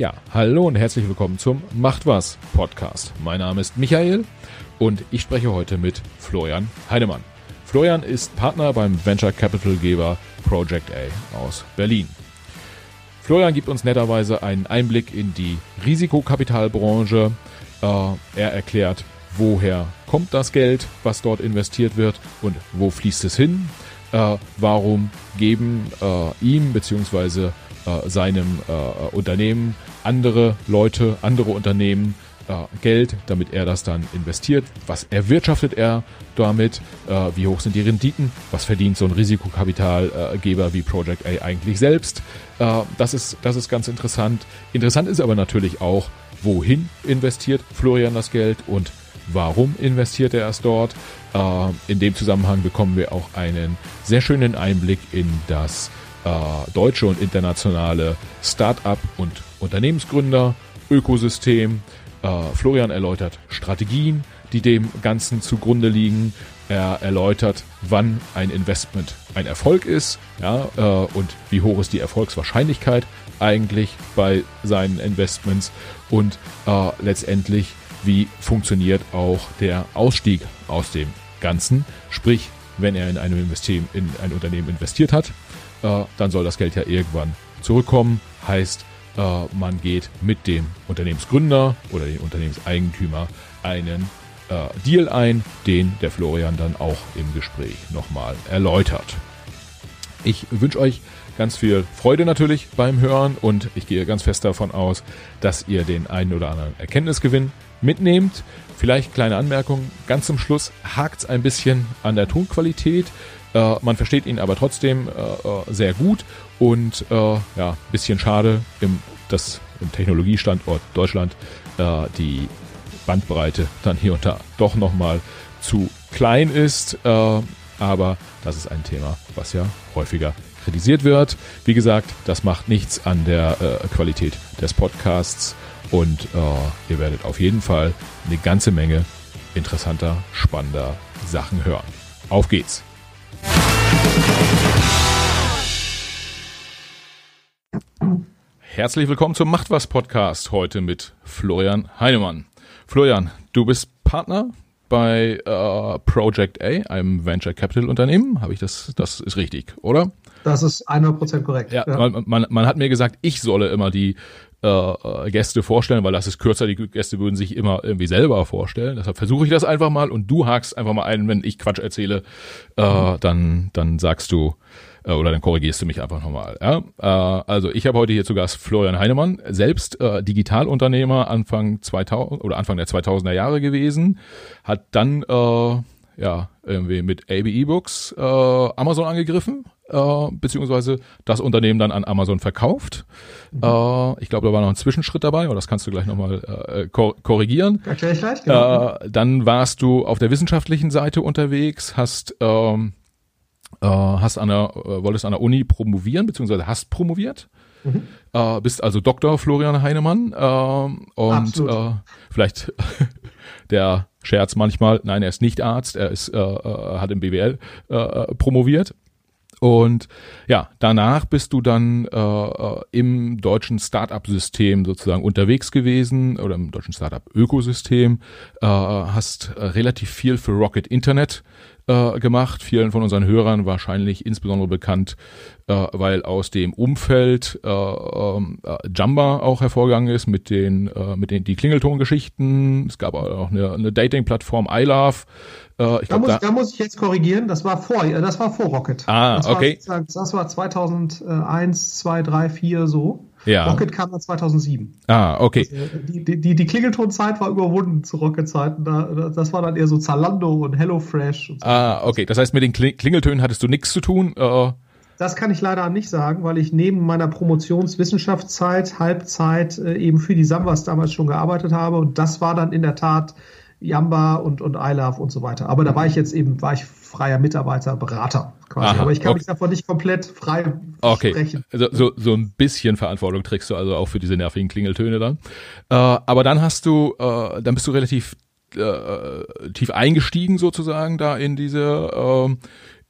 Ja, hallo und herzlich willkommen zum Macht was Podcast. Mein Name ist Michael und ich spreche heute mit Florian Heinemann. Florian ist Partner beim Venture Capital Geber Project A aus Berlin. Florian gibt uns netterweise einen Einblick in die Risikokapitalbranche. Äh, er erklärt, woher kommt das Geld, was dort investiert wird und wo fließt es hin. Äh, warum geben äh, ihm bzw. seinem Unternehmen andere Leute, andere Unternehmen äh, Geld, damit er das dann investiert. Was erwirtschaftet er damit? Äh, wie hoch sind die Renditen? Was verdient so ein Risikokapitalgeber wie Project A eigentlich selbst? Äh, das, ist, das ist ganz interessant. Interessant ist aber natürlich auch, wohin investiert Florian das Geld und warum investiert er es dort. Äh, in dem Zusammenhang bekommen wir auch einen sehr schönen Einblick in das äh, deutsche und internationale Start-up und Unternehmensgründer Ökosystem. Äh, Florian erläutert Strategien, die dem Ganzen zugrunde liegen. Er erläutert, wann ein Investment ein Erfolg ist, ja, äh, und wie hoch ist die Erfolgswahrscheinlichkeit eigentlich bei seinen Investments und äh, letztendlich, wie funktioniert auch der Ausstieg aus dem Ganzen. Sprich, wenn er in, einem in ein Unternehmen investiert hat, äh, dann soll das Geld ja irgendwann zurückkommen. Heißt, äh, man geht mit dem Unternehmensgründer oder dem Unternehmenseigentümer einen äh, Deal ein, den der Florian dann auch im Gespräch nochmal erläutert. Ich wünsche euch ganz viel Freude natürlich beim Hören und ich gehe ganz fest davon aus, dass ihr den einen oder anderen Erkenntnisgewinn mitnehmt. Vielleicht kleine Anmerkung, ganz zum Schluss hakt es ein bisschen an der Tonqualität. Äh, man versteht ihn aber trotzdem äh, äh sehr gut und äh, ja, bisschen schade, im, dass im Technologiestandort Deutschland äh, die Bandbreite dann hier und da doch nochmal zu klein ist. Aber das ist ein Thema, was ja häufiger kritisiert wird. Wie gesagt, das macht nichts an der äh, Qualität des Podcasts und äh, ihr werdet auf jeden Fall eine ganze Menge interessanter, spannender Sachen hören. Auf geht's! Herzlich willkommen zum Macht was Podcast heute mit Florian Heinemann. Florian, du bist Partner bei äh, Project A, einem Venture Capital Unternehmen. Habe ich das? Das ist richtig, oder? Das ist 100% korrekt. Ja, ja. Man, man, man, hat mir gesagt, ich solle immer die äh, äh, Gäste vorstellen, weil das ist kürzer. Die Gäste würden sich immer irgendwie selber vorstellen. Deshalb versuche ich das einfach mal und du hakst einfach mal ein, wenn ich Quatsch erzähle, äh, dann dann sagst du oder dann korrigierst du mich einfach nochmal. Ja? Äh, also ich habe heute hier zu Gast Florian Heinemann, selbst äh, Digitalunternehmer Anfang 2000 oder Anfang der 2000er Jahre gewesen, hat dann äh, ja irgendwie mit AB E-Books äh, Amazon angegriffen, äh, beziehungsweise das Unternehmen dann an Amazon verkauft. Mhm. Äh, ich glaube, da war noch ein Zwischenschritt dabei, aber das kannst du gleich nochmal äh, korrigieren. Erkläre ich gleich, genau. Äh, dann warst du auf der wissenschaftlichen Seite unterwegs, hast ähm, äh, hast an der, äh, wolltest an der Uni promovieren, beziehungsweise hast promoviert. Mhm. Äh, bist also Dr. Florian Heinemann äh, und äh, vielleicht der Scherz manchmal, nein, er ist nicht Arzt, er ist, äh, äh, hat im BWL äh, promoviert. Und ja, danach bist du dann äh, äh, im deutschen Startup-System sozusagen unterwegs gewesen oder im deutschen Startup-Ökosystem, äh, hast äh, relativ viel für Rocket Internet äh, gemacht, vielen von unseren Hörern wahrscheinlich insbesondere bekannt, äh, weil aus dem Umfeld äh, ähm, äh, Jamba auch hervorgegangen ist mit den äh, mit den die Klingeltongeschichten. Es gab auch eine, eine Dating-Plattform iLove. Äh, ich da, glaub, muss, da, da muss ich jetzt korrigieren. Das war vor, das war vor Rocket. Ah, das okay. War, das war 2001, 2, 3, 4 so. Ja. Rocket kam dann 2007. Ah, okay. Also, die, die, die Klingeltonzeit war überwunden zu Rocket-Zeiten. Da, das war dann eher so Zalando und HelloFresh. Und so. Ah, okay. Das heißt, mit den Klingeltönen hattest du nichts zu tun? Uh. Das kann ich leider nicht sagen, weil ich neben meiner Promotionswissenschaftszeit Halbzeit äh, eben für die Sambas damals schon gearbeitet habe. Und das war dann in der Tat Yamba und, und iLove und so weiter. Aber da war ich jetzt eben, war ich freier Mitarbeiter, Berater quasi. Aha, Aber ich kann okay. mich davon nicht komplett frei okay. sprechen. So, so, so ein bisschen Verantwortung trägst du also auch für diese nervigen Klingeltöne dann. Äh, aber dann hast du, äh, dann bist du relativ äh, tief eingestiegen sozusagen da in diese äh,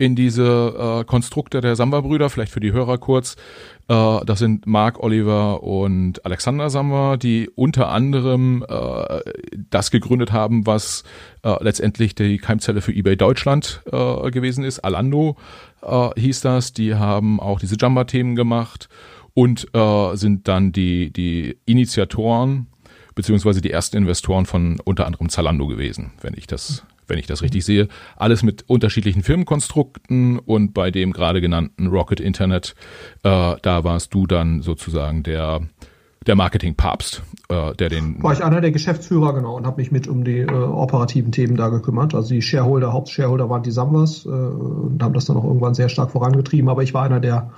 in diese äh, Konstrukte der Samba-Brüder, vielleicht für die Hörer kurz. Äh, das sind Mark, Oliver und Alexander Samba, die unter anderem äh, das gegründet haben, was äh, letztendlich die Keimzelle für eBay Deutschland äh, gewesen ist. Alando äh, hieß das. Die haben auch diese Jamba-Themen gemacht und äh, sind dann die, die Initiatoren beziehungsweise die ersten Investoren von unter anderem Zalando gewesen, wenn ich das wenn ich das richtig sehe. Alles mit unterschiedlichen Firmenkonstrukten und bei dem gerade genannten Rocket Internet, äh, da warst du dann sozusagen der der Marketing-Papst, äh, der den. War ich einer der Geschäftsführer, genau, und habe mich mit um die äh, operativen Themen da gekümmert. Also die Shareholder, Hauptshareholder waren die Samwas äh, und haben das dann auch irgendwann sehr stark vorangetrieben, aber ich war einer der,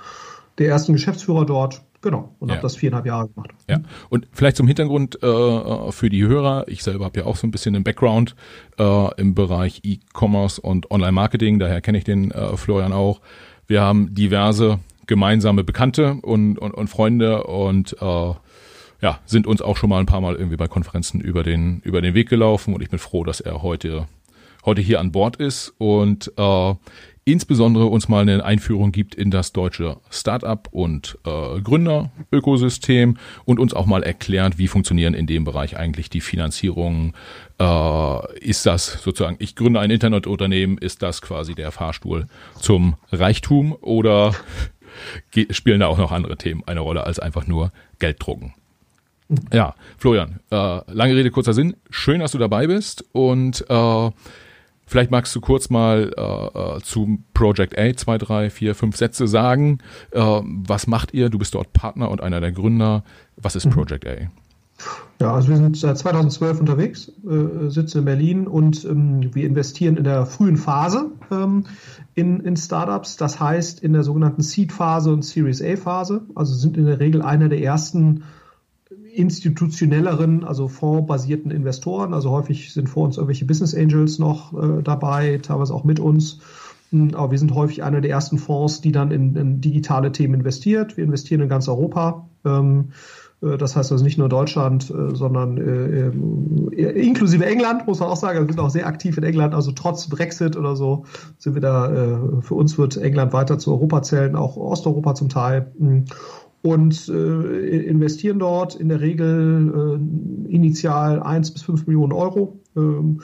der ersten Geschäftsführer dort. Genau, und ja. habe das viereinhalb Jahre gemacht. Ja, und vielleicht zum Hintergrund äh, für die Hörer, ich selber habe ja auch so ein bisschen einen Background äh, im Bereich E-Commerce und Online-Marketing, daher kenne ich den äh, Florian auch. Wir haben diverse gemeinsame Bekannte und, und, und Freunde und äh, ja, sind uns auch schon mal ein paar Mal irgendwie bei Konferenzen über den, über den Weg gelaufen. Und ich bin froh, dass er heute, heute hier an Bord ist. Und äh, insbesondere uns mal eine Einführung gibt in das deutsche Startup- und äh, Gründerökosystem und uns auch mal erklärt, wie funktionieren in dem Bereich eigentlich die Finanzierungen. Äh, ist das sozusagen, ich gründe ein Internetunternehmen, ist das quasi der Fahrstuhl zum Reichtum oder spielen da auch noch andere Themen eine Rolle als einfach nur Geld drucken? Ja, Florian, äh, lange Rede, kurzer Sinn. Schön, dass du dabei bist und äh, Vielleicht magst du kurz mal äh, äh, zu Project A zwei, drei, vier, fünf Sätze sagen. Äh, was macht ihr? Du bist dort Partner und einer der Gründer. Was ist mhm. Project A? Ja, also wir sind seit 2012 unterwegs, äh, sitzen in Berlin und ähm, wir investieren in der frühen Phase ähm, in, in Startups. Das heißt in der sogenannten Seed-Phase und Series A-Phase. Also sind in der Regel einer der ersten institutionelleren, also fondsbasierten Investoren. Also häufig sind vor uns irgendwelche Business Angels noch äh, dabei, teilweise auch mit uns. Hm, aber wir sind häufig einer der ersten Fonds, die dann in, in digitale Themen investiert. Wir investieren in ganz Europa. Ähm, äh, das heißt also nicht nur Deutschland, äh, sondern äh, äh, inklusive England, muss man auch sagen. Wir sind auch sehr aktiv in England. Also trotz Brexit oder so sind wir da, für uns wird England weiter zu Europa zählen, auch Osteuropa zum Teil. Hm und äh, investieren dort in der Regel äh, initial eins bis fünf Millionen Euro. Ähm,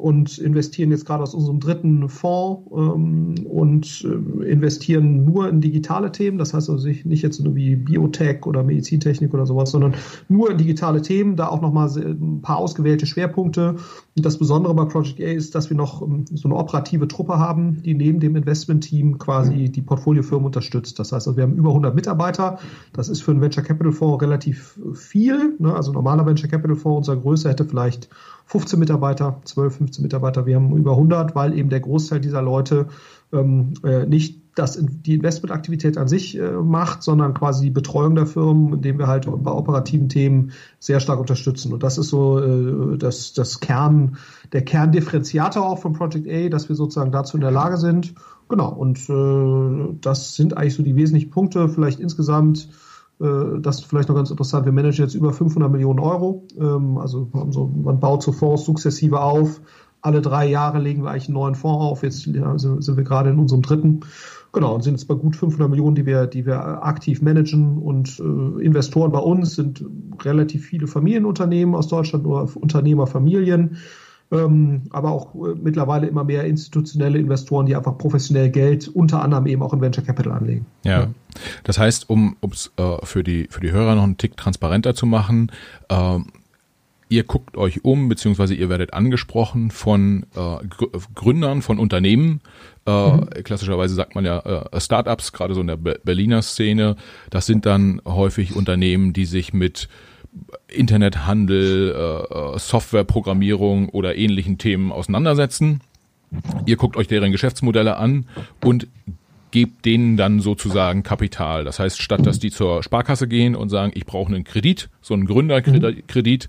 und investieren jetzt gerade aus unserem dritten Fonds ähm, und äh, investieren nur in digitale Themen. Das heißt also nicht jetzt nur wie Biotech oder Medizintechnik oder sowas, sondern nur in digitale Themen, da auch nochmal ein paar ausgewählte Schwerpunkte. Und das Besondere bei Project A ist, dass wir noch ähm, so eine operative Truppe haben, die neben dem Investment-Team quasi die Portfoliofirmen unterstützt. Das heißt also, wir haben über 100 Mitarbeiter. Das ist für einen Venture Capital Fonds relativ viel. Ne? Also normaler Venture Capital Fonds unserer Größe hätte vielleicht 15 Mitarbeiter, 12, 15 Mitarbeiter. Wir haben über 100, weil eben der Großteil dieser Leute ähm, äh, nicht das, die Investmentaktivität an sich äh, macht, sondern quasi die Betreuung der Firmen, indem wir halt bei operativen Themen sehr stark unterstützen. Und das ist so äh, das, das Kern, der Kerndifferenziator auch von Project A, dass wir sozusagen dazu in der Lage sind. Genau, und äh, das sind eigentlich so die wesentlichen Punkte. Vielleicht insgesamt das ist vielleicht noch ganz interessant. Wir managen jetzt über 500 Millionen Euro. Ähm, also man baut so Fonds sukzessive auf. Alle drei Jahre legen wir eigentlich einen neuen Fonds auf. Jetzt sind wir gerade in unserem dritten. Genau, und sind jetzt bei gut 500 Millionen, die wir, die wir aktiv managen. Und äh, Investoren bei uns sind relativ viele Familienunternehmen aus Deutschland oder Unternehmerfamilien ähm, aber auch äh, mittlerweile immer mehr institutionelle Investoren, die einfach professionell Geld unter anderem eben auch in Venture Capital anlegen. Ja, das heißt, um es äh, für, die, für die Hörer noch einen Tick transparenter zu machen, äh, ihr guckt euch um, beziehungsweise ihr werdet angesprochen von äh, Gründern von Unternehmen. Äh, mhm. Klassischerweise sagt man ja äh, Startups, gerade so in der Berliner Szene. Das sind dann häufig Unternehmen, die sich mit Internethandel, äh, äh, Softwareprogrammierung oder ähnlichen Themen auseinandersetzen. Ihr guckt euch deren Geschäftsmodelle an und gebt denen dann sozusagen Kapital. Das heißt, statt dass die zur Sparkasse gehen und sagen, ich brauche einen Kredit, so einen Gründerkredit,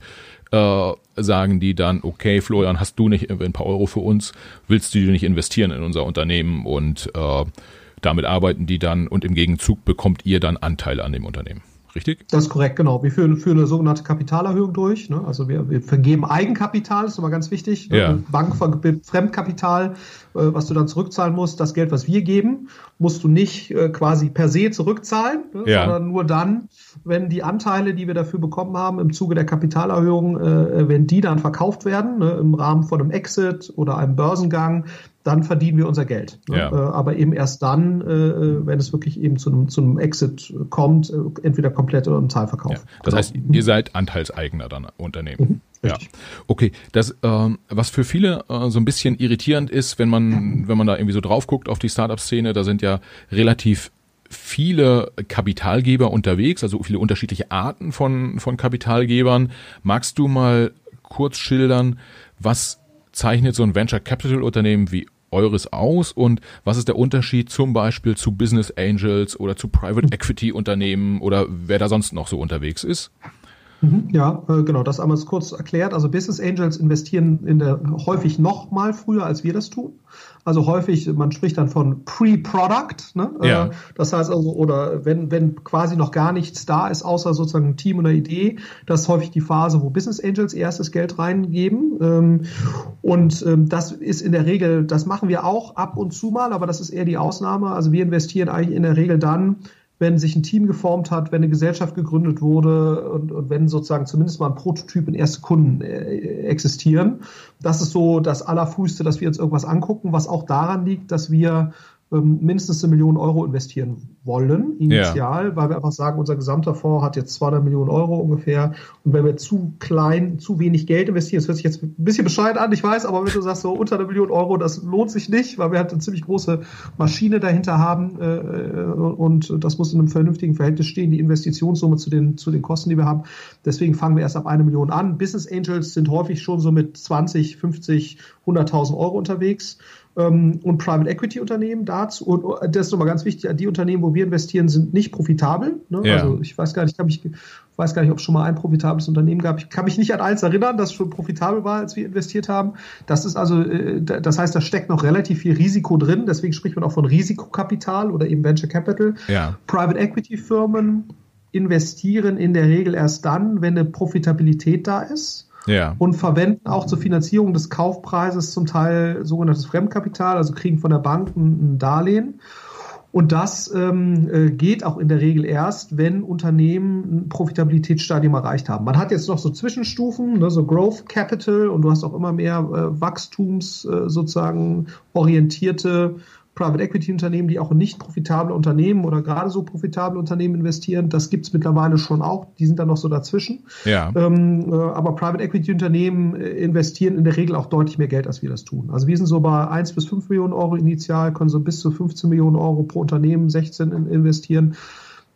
äh, sagen die dann, okay, Florian, hast du nicht ein paar Euro für uns, willst du nicht investieren in unser Unternehmen und äh, damit arbeiten die dann und im Gegenzug bekommt ihr dann Anteile an dem Unternehmen. Richtig? Das ist korrekt, genau. Wir führen, führen eine sogenannte Kapitalerhöhung durch. Ne? Also wir, wir vergeben Eigenkapital, das ist immer ganz wichtig. Ne? Ja. Bank vergibt Fremdkapital, was du dann zurückzahlen musst. Das Geld, was wir geben, musst du nicht äh, quasi per se zurückzahlen, ne? Ja. sondern nur dann, wenn die Anteile, die wir dafür bekommen haben im Zuge der Kapitalerhöhung, äh, wenn die dann verkauft werden, ne? im Rahmen von einem Exit oder einem Börsengang, dann verdienen wir unser Geld. Ne? Ja. Äh, aber eben erst dann, äh, wenn es wirklich eben zu einem, zu einem Exit kommt, äh, entweder komplett oder im Teilverkauf. Ja. Das Genau. heißt, ihr seid Anteilseigner dann Unternehmen. Ja. Okay, das, ähm, was für viele äh, so ein bisschen irritierend ist, wenn man, wenn man da irgendwie so drauf guckt auf die Startup-Szene, da sind ja relativ viele Kapitalgeber unterwegs, also viele unterschiedliche Arten von, von Kapitalgebern. Magst du mal kurz schildern, was zeichnet so ein Venture Capital Unternehmen wie eures aus und was ist der Unterschied zum Beispiel zu Business Angels oder zu Private Equity Unternehmen oder wer da sonst noch so unterwegs ist? Mhm, Ja, äh, genau, das einmal kurz erklärt. Also Business Angels investieren in der häufig noch mal früher, als wir das tun. Also häufig, man spricht dann von Pre-Product. Ne? Ja. Äh, Das heißt also, oder wenn, wenn quasi noch gar nichts da ist, außer sozusagen ein Team oder Idee, das ist häufig die Phase, wo Business Angels erstes Geld reingeben. Ähm, Und ähm, das ist in der Regel, das machen wir auch ab und zu mal, aber das ist eher die Ausnahme. Also wir investieren eigentlich in der Regel dann, wenn sich ein Team geformt hat, wenn eine Gesellschaft gegründet wurde und, und wenn sozusagen zumindest mal ein Prototyp und erste Kunden äh, existieren. Das ist so das Allerfrühste, dass wir uns irgendwas angucken, was auch daran liegt, dass wir ähm, mindestens eine Million Euro investieren wollen, initial, weil wir einfach sagen, unser gesamter Fonds hat jetzt 200 Millionen Euro ungefähr. Und wenn wir zu klein, zu wenig Geld investieren, das hört sich jetzt ein bisschen bescheid an, ich weiß, aber wenn du sagst, so unter einer Million Euro, das lohnt sich nicht, weil wir halt eine ziemlich große Maschine dahinter haben äh, und das muss in einem vernünftigen Verhältnis stehen, die Investitionssumme zu den, zu den Kosten, die wir haben. Deswegen fangen wir erst ab eine Million an. Business Angels sind häufig schon so mit 20, 50, 100.000 Euro unterwegs und Private Equity Unternehmen dazu. Und oh, das ist nochmal ganz wichtig, die Unternehmen, wo wir investieren, sind nicht profitabel. Ne? Ja. Also ich weiß gar nicht, ich, mich, weiß gar nicht, ob es schon mal ein profitables Unternehmen gab. Ich kann mich nicht an eins erinnern, das schon profitabel war, als wir investiert haben. Das ist also, äh, das heißt, da steckt noch relativ viel Risiko drin. Deswegen spricht man auch von Risikokapital oder eben Venture Capital. Ja. Private Equity Firmen investieren in der Regel erst dann, wenn eine Profitabilität da ist Ja. und verwenden auch zur Finanzierung des Kaufpreises zum Teil sogenanntes Fremdkapital, also kriegen von der Bank ein, Darlehen. Und das ähm, äh, geht auch in der Regel erst, wenn Unternehmen ein Profitabilitätsstadium erreicht haben. Man hat jetzt noch so Zwischenstufen, ne, so Growth Capital und du hast auch immer mehr äh, Wachstums äh, sozusagen orientierte Private Equity Unternehmen, die auch in nicht profitable Unternehmen oder gerade so profitable Unternehmen investieren. Das gibt es mittlerweile schon auch. Die sind dann noch so dazwischen. Ja. Ähm, äh, aber Private Equity Unternehmen äh, investieren in der Regel auch deutlich mehr Geld, als wir das tun. Also wir sind so bei 1 bis 5 Millionen Euro initial, können so bis zu 15 Millionen Euro pro Unternehmen, 16 in, investieren.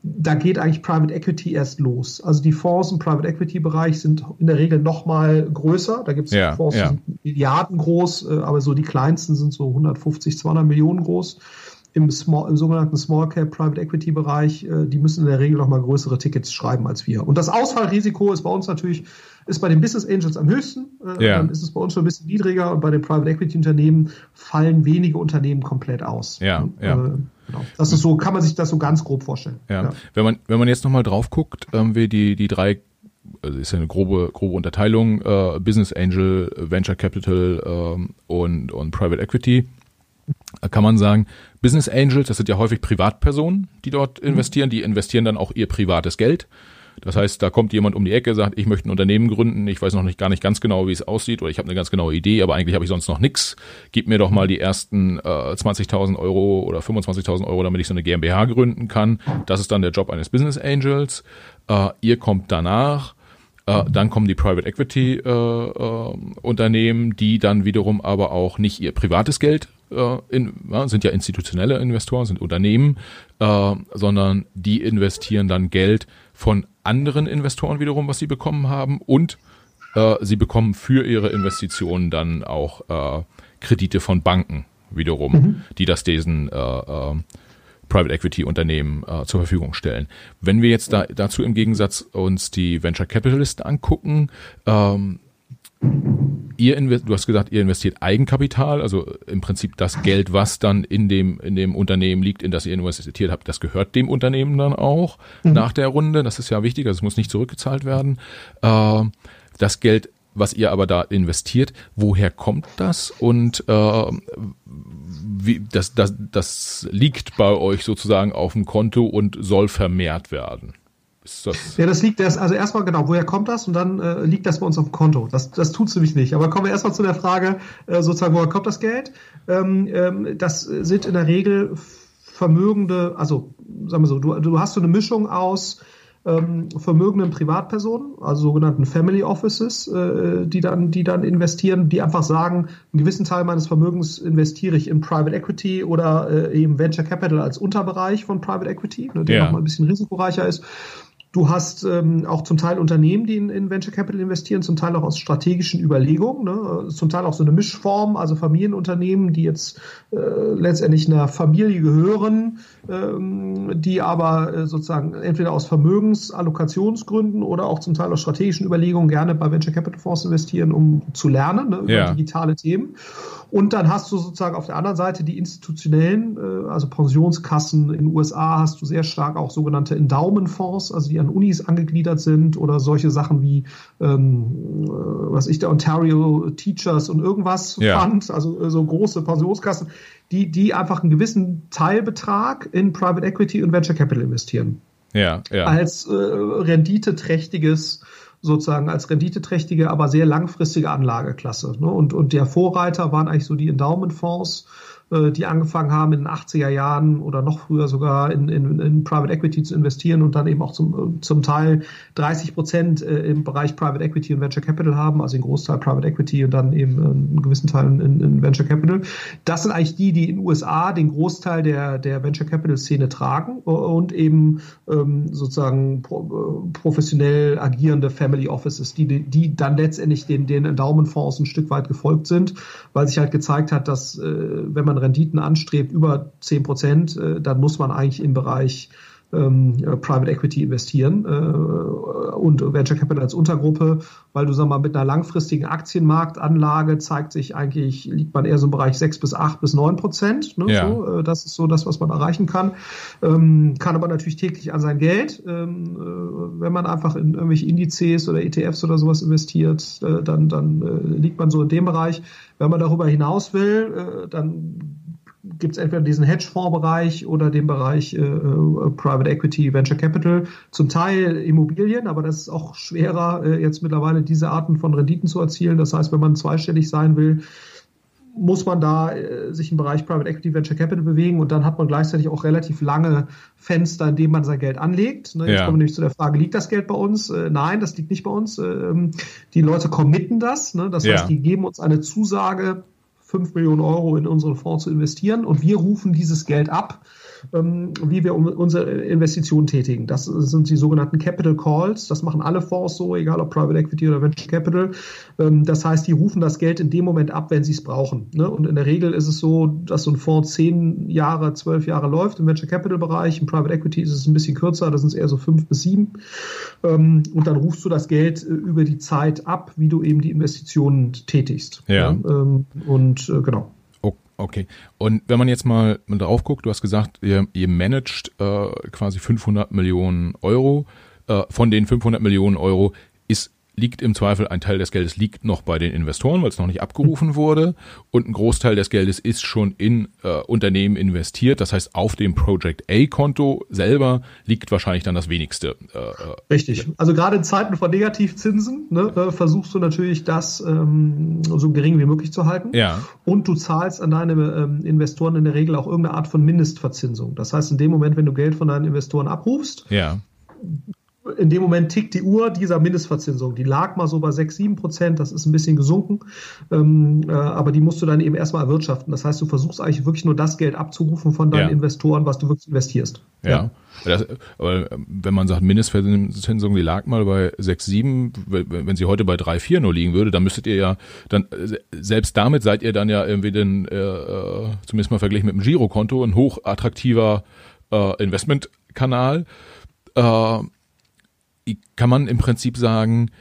Da geht eigentlich Private Equity erst los. Also die Fonds im Private Equity Bereich sind in der Regel noch mal größer. Da gibt es Ja, Fonds, die ja. sind Milliarden groß, äh, aber so die kleinsten sind so 150, 200 Millionen groß. Im, Small, im sogenannten Small Cap Private Equity Bereich, äh, die müssen in der Regel noch mal größere Tickets schreiben als wir. Und das Ausfallrisiko ist bei uns natürlich, ist bei den Business Angels am höchsten. Äh, Ja. Dann ist es bei uns schon ein bisschen niedriger und bei den Private Equity Unternehmen fallen wenige Unternehmen komplett aus. Ja, ja. Äh, genau. Das ist so, kann man sich das so ganz grob vorstellen. Ja. Wenn man wenn man jetzt nochmal drauf guckt, ähm, wie die die drei also ist ja eine grobe grobe Unterteilung äh, Business Angel, Venture Capital ähm, und und Private Equity äh, kann man sagen, Business Angels, das sind ja häufig Privatpersonen, die dort investieren, die investieren dann auch ihr privates Geld. Das heißt, da kommt jemand um die Ecke, sagt, ich möchte ein Unternehmen gründen, ich weiß noch nicht gar nicht ganz genau, wie es aussieht, oder ich habe eine ganz genaue Idee, aber eigentlich habe ich sonst noch nix. Gib mir doch mal die ersten äh, 20.000 Euro oder 25.000 Euro, damit ich so eine GmbH gründen kann. Das ist dann der Job eines Business Angels. Äh, ihr kommt danach. Äh, dann kommen die Private Equity äh, äh, Unternehmen, die dann wiederum aber auch nicht ihr privates Geld äh, in, ja, sind ja institutionelle Investoren, sind Unternehmen, äh, sondern die investieren dann Geld von anderen Investoren wiederum, was sie bekommen haben und äh, sie bekommen für ihre Investitionen dann auch äh, Kredite von Banken wiederum, die das diesen äh, äh, Private Equity Unternehmen äh, zur Verfügung stellen. Wenn wir jetzt da, dazu im Gegensatz uns die Venture Capitalisten angucken, ähm, ihr du hast gesagt, ihr investiert Eigenkapital, also im Prinzip das Geld, was dann in dem, in dem Unternehmen liegt, in das ihr investiert habt, das gehört dem Unternehmen dann auch mhm. nach der Runde. Das ist ja wichtig, also es muss nicht zurückgezahlt werden. Äh, das Geld, was ihr aber da investiert, woher kommt das und äh, wie, das, das, das liegt bei euch sozusagen auf dem Konto und soll vermehrt werden? Das ja, das liegt erst, also erstmal genau, woher kommt das und dann äh, liegt das bei uns auf dem Konto. Das, das tut es nämlich nicht. Aber kommen wir erstmal zu der Frage, äh, sozusagen, woher kommt das Geld? Ähm, ähm, das sind in der Regel vermögende, also sagen wir so, du, du hast so eine Mischung aus ähm, vermögenden Privatpersonen, also sogenannten Family Offices, äh, die dann, die dann investieren, die einfach sagen, einen gewissen Teil meines Vermögens investiere ich in Private Equity oder äh, eben Venture Capital als Unterbereich von Private Equity, ne, der ja. nochmal ein bisschen risikoreicher ist. Du hast ähm, auch zum Teil Unternehmen, die in, in, Venture Capital investieren, zum Teil auch aus strategischen Überlegungen, ne? zum Teil auch so eine Mischform, also Familienunternehmen, die jetzt äh, letztendlich einer Familie gehören, ähm, die aber äh, sozusagen entweder aus Vermögensallokationsgründen oder auch zum Teil aus strategischen Überlegungen gerne bei Venture Capital Fonds investieren, um zu lernen ne, über ja. digitale Themen. Und dann hast du sozusagen auf der anderen Seite die institutionellen, äh, also Pensionskassen. In den USA hast du sehr stark auch sogenannte Endowment-Fonds, also die an Unis angegliedert sind oder solche Sachen wie, ähm, äh, was ich, der Ontario Teachers und irgendwas ja. fand, also äh, so große Pensionskassen, die, die einfach einen gewissen Teilbetrag in Private Equity und Venture Capital investieren. Ja, ja. Als äh, renditeträchtiges sozusagen als renditeträchtige, aber sehr langfristige Anlageklasse. Ne? Und, und der Vorreiter waren eigentlich so die Endowment-Fonds, äh, die angefangen haben in den 80er Jahren oder noch früher sogar in, in, in Private Equity zu investieren und dann eben auch zum, zum Teil 30 Prozent äh, im Bereich Private Equity und Venture Capital haben, also den Großteil Private Equity und dann eben einen gewissen Teil in, in Venture Capital. Das sind eigentlich die, die in den USA den Großteil der, der Venture Capital Szene tragen und eben ähm, sozusagen pro, professionell agierende Family Offices, die, die dann letztendlich den, den Endowment Fonds ein Stück weit gefolgt sind, weil sich halt gezeigt hat, dass äh, wenn man Renditen anstrebt über 10 Prozent, äh, dann muss man eigentlich im Bereich ähm, äh, Private Equity investieren äh, und Venture Capital als Untergruppe, weil du sag mal mit einer langfristigen Aktienmarktanlage zeigt sich eigentlich, liegt man eher so im Bereich 6 bis 8 bis 9 Prozent. Ne, ja. so, äh, das ist so das, was man erreichen kann. Ähm, kann aber natürlich täglich an sein Geld. Ähm, äh, wenn man einfach in irgendwelche Indizes oder ETFs oder sowas investiert, äh, dann, dann äh, liegt man so in dem Bereich. Wenn man darüber hinaus will, dann gibt es entweder diesen Hedgefonds-Bereich oder den Bereich äh, äh, Private Equity, Venture Capital, zum Teil Immobilien, aber das ist auch schwerer, äh, jetzt mittlerweile diese Arten von Renditen zu erzielen. Das heißt, wenn man zweistellig sein will, muss man da äh, sich im Bereich Private Equity, Venture Capital bewegen und dann hat man gleichzeitig auch relativ lange Fenster, in denen man sein Geld anlegt. Ne, jetzt ja. kommen wir nämlich zu der Frage, liegt das Geld bei uns? Äh, nein, das liegt nicht bei uns. Ähm, die Leute committen das. Ne? Das heißt, ja. die geben uns eine Zusage, 5 Millionen Euro in unseren Fonds zu investieren. Und wir rufen dieses Geld ab, wie wir unsere Investitionen tätigen. Das sind die sogenannten Capital Calls. Das machen alle Fonds so, egal ob Private Equity oder Venture Capital. Ähm, das heißt, die rufen das Geld in dem Moment ab, wenn sie es brauchen. Ne? Und in der Regel ist es so, dass so ein Fonds zehn Jahre, zwölf Jahre läuft im Venture Capital Bereich. Im Private Equity ist es ein bisschen kürzer, das sind eher so fünf bis sieben. Ähm, und dann rufst du das Geld äh, über die Zeit ab, wie du eben die Investitionen tätigst. Ja. Und äh, genau. Okay. Und wenn man jetzt mal drauf guckt, du hast gesagt, ihr, ihr managt äh, quasi 500 Millionen Euro. Äh, von den 500 Millionen Euro ist liegt im Zweifel, ein Teil des Geldes liegt noch bei den Investoren, weil es noch nicht abgerufen wurde und ein Großteil des Geldes ist schon in äh, Unternehmen investiert. Das heißt, auf dem Project A-Konto selber liegt wahrscheinlich dann das wenigste. Äh, äh Richtig. Also gerade in Zeiten von Negativzinsen ne, äh, versuchst du natürlich das ähm, so gering wie möglich zu halten. Ja. Und du zahlst an deine ähm, Investoren in der Regel auch irgendeine Art von Mindestverzinsung. Das heißt, in dem Moment, wenn du Geld von deinen Investoren abrufst, ja in dem Moment tickt die Uhr dieser Mindestverzinsung. Die lag mal so bei 6, 7 Prozent, das ist ein bisschen gesunken, ähm, äh, aber die musst du dann eben erstmal erwirtschaften. Das heißt, du versuchst eigentlich wirklich nur das Geld abzurufen von deinen ja. Investoren, was du wirklich investierst. Ja. ja. Das, wenn man sagt, Mindestverzinsung, die lag mal bei 6, 7, wenn sie heute bei 3, 4 nur liegen würde, dann müsstet ihr ja, dann selbst damit seid ihr dann ja irgendwie den, äh, äh zumindest mal verglichen mit dem Girokonto, ein hochattraktiver äh, Investmentkanal. Äh, kann man im Prinzip sagen,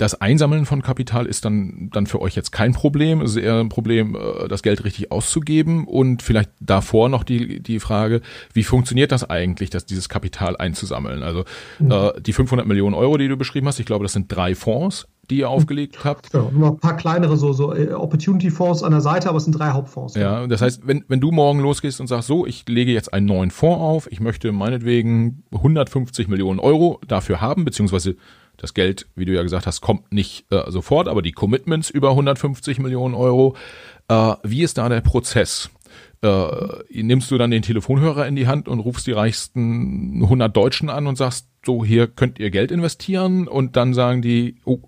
das Einsammeln von Kapital ist dann, dann für euch jetzt kein Problem. Es ist eher ein Problem, äh, das Geld richtig auszugeben. Und vielleicht davor noch die, die Frage, wie funktioniert das eigentlich, dass dieses Kapital einzusammeln? Also mhm. äh, die 500 Millionen Euro, die du beschrieben hast, ich glaube, das sind drei Fonds, die ihr aufgelegt habt. Ja, nur ein paar kleinere so, so äh, Opportunity-Fonds an der Seite, aber es sind drei Hauptfonds. Ja, das heißt, wenn, wenn du morgen losgehst und sagst, so, ich lege jetzt einen neuen Fonds auf, ich möchte meinetwegen 150 Millionen Euro dafür haben, beziehungsweise das Geld, wie du ja gesagt hast, kommt nicht äh, sofort, aber die Commitments über 150 Millionen Euro. Äh, wie ist da der Prozess? Äh, nimmst du dann den Telefonhörer in die Hand und rufst die reichsten 100 Deutschen an und sagst, so hier könnt ihr Geld investieren und dann sagen die, oh,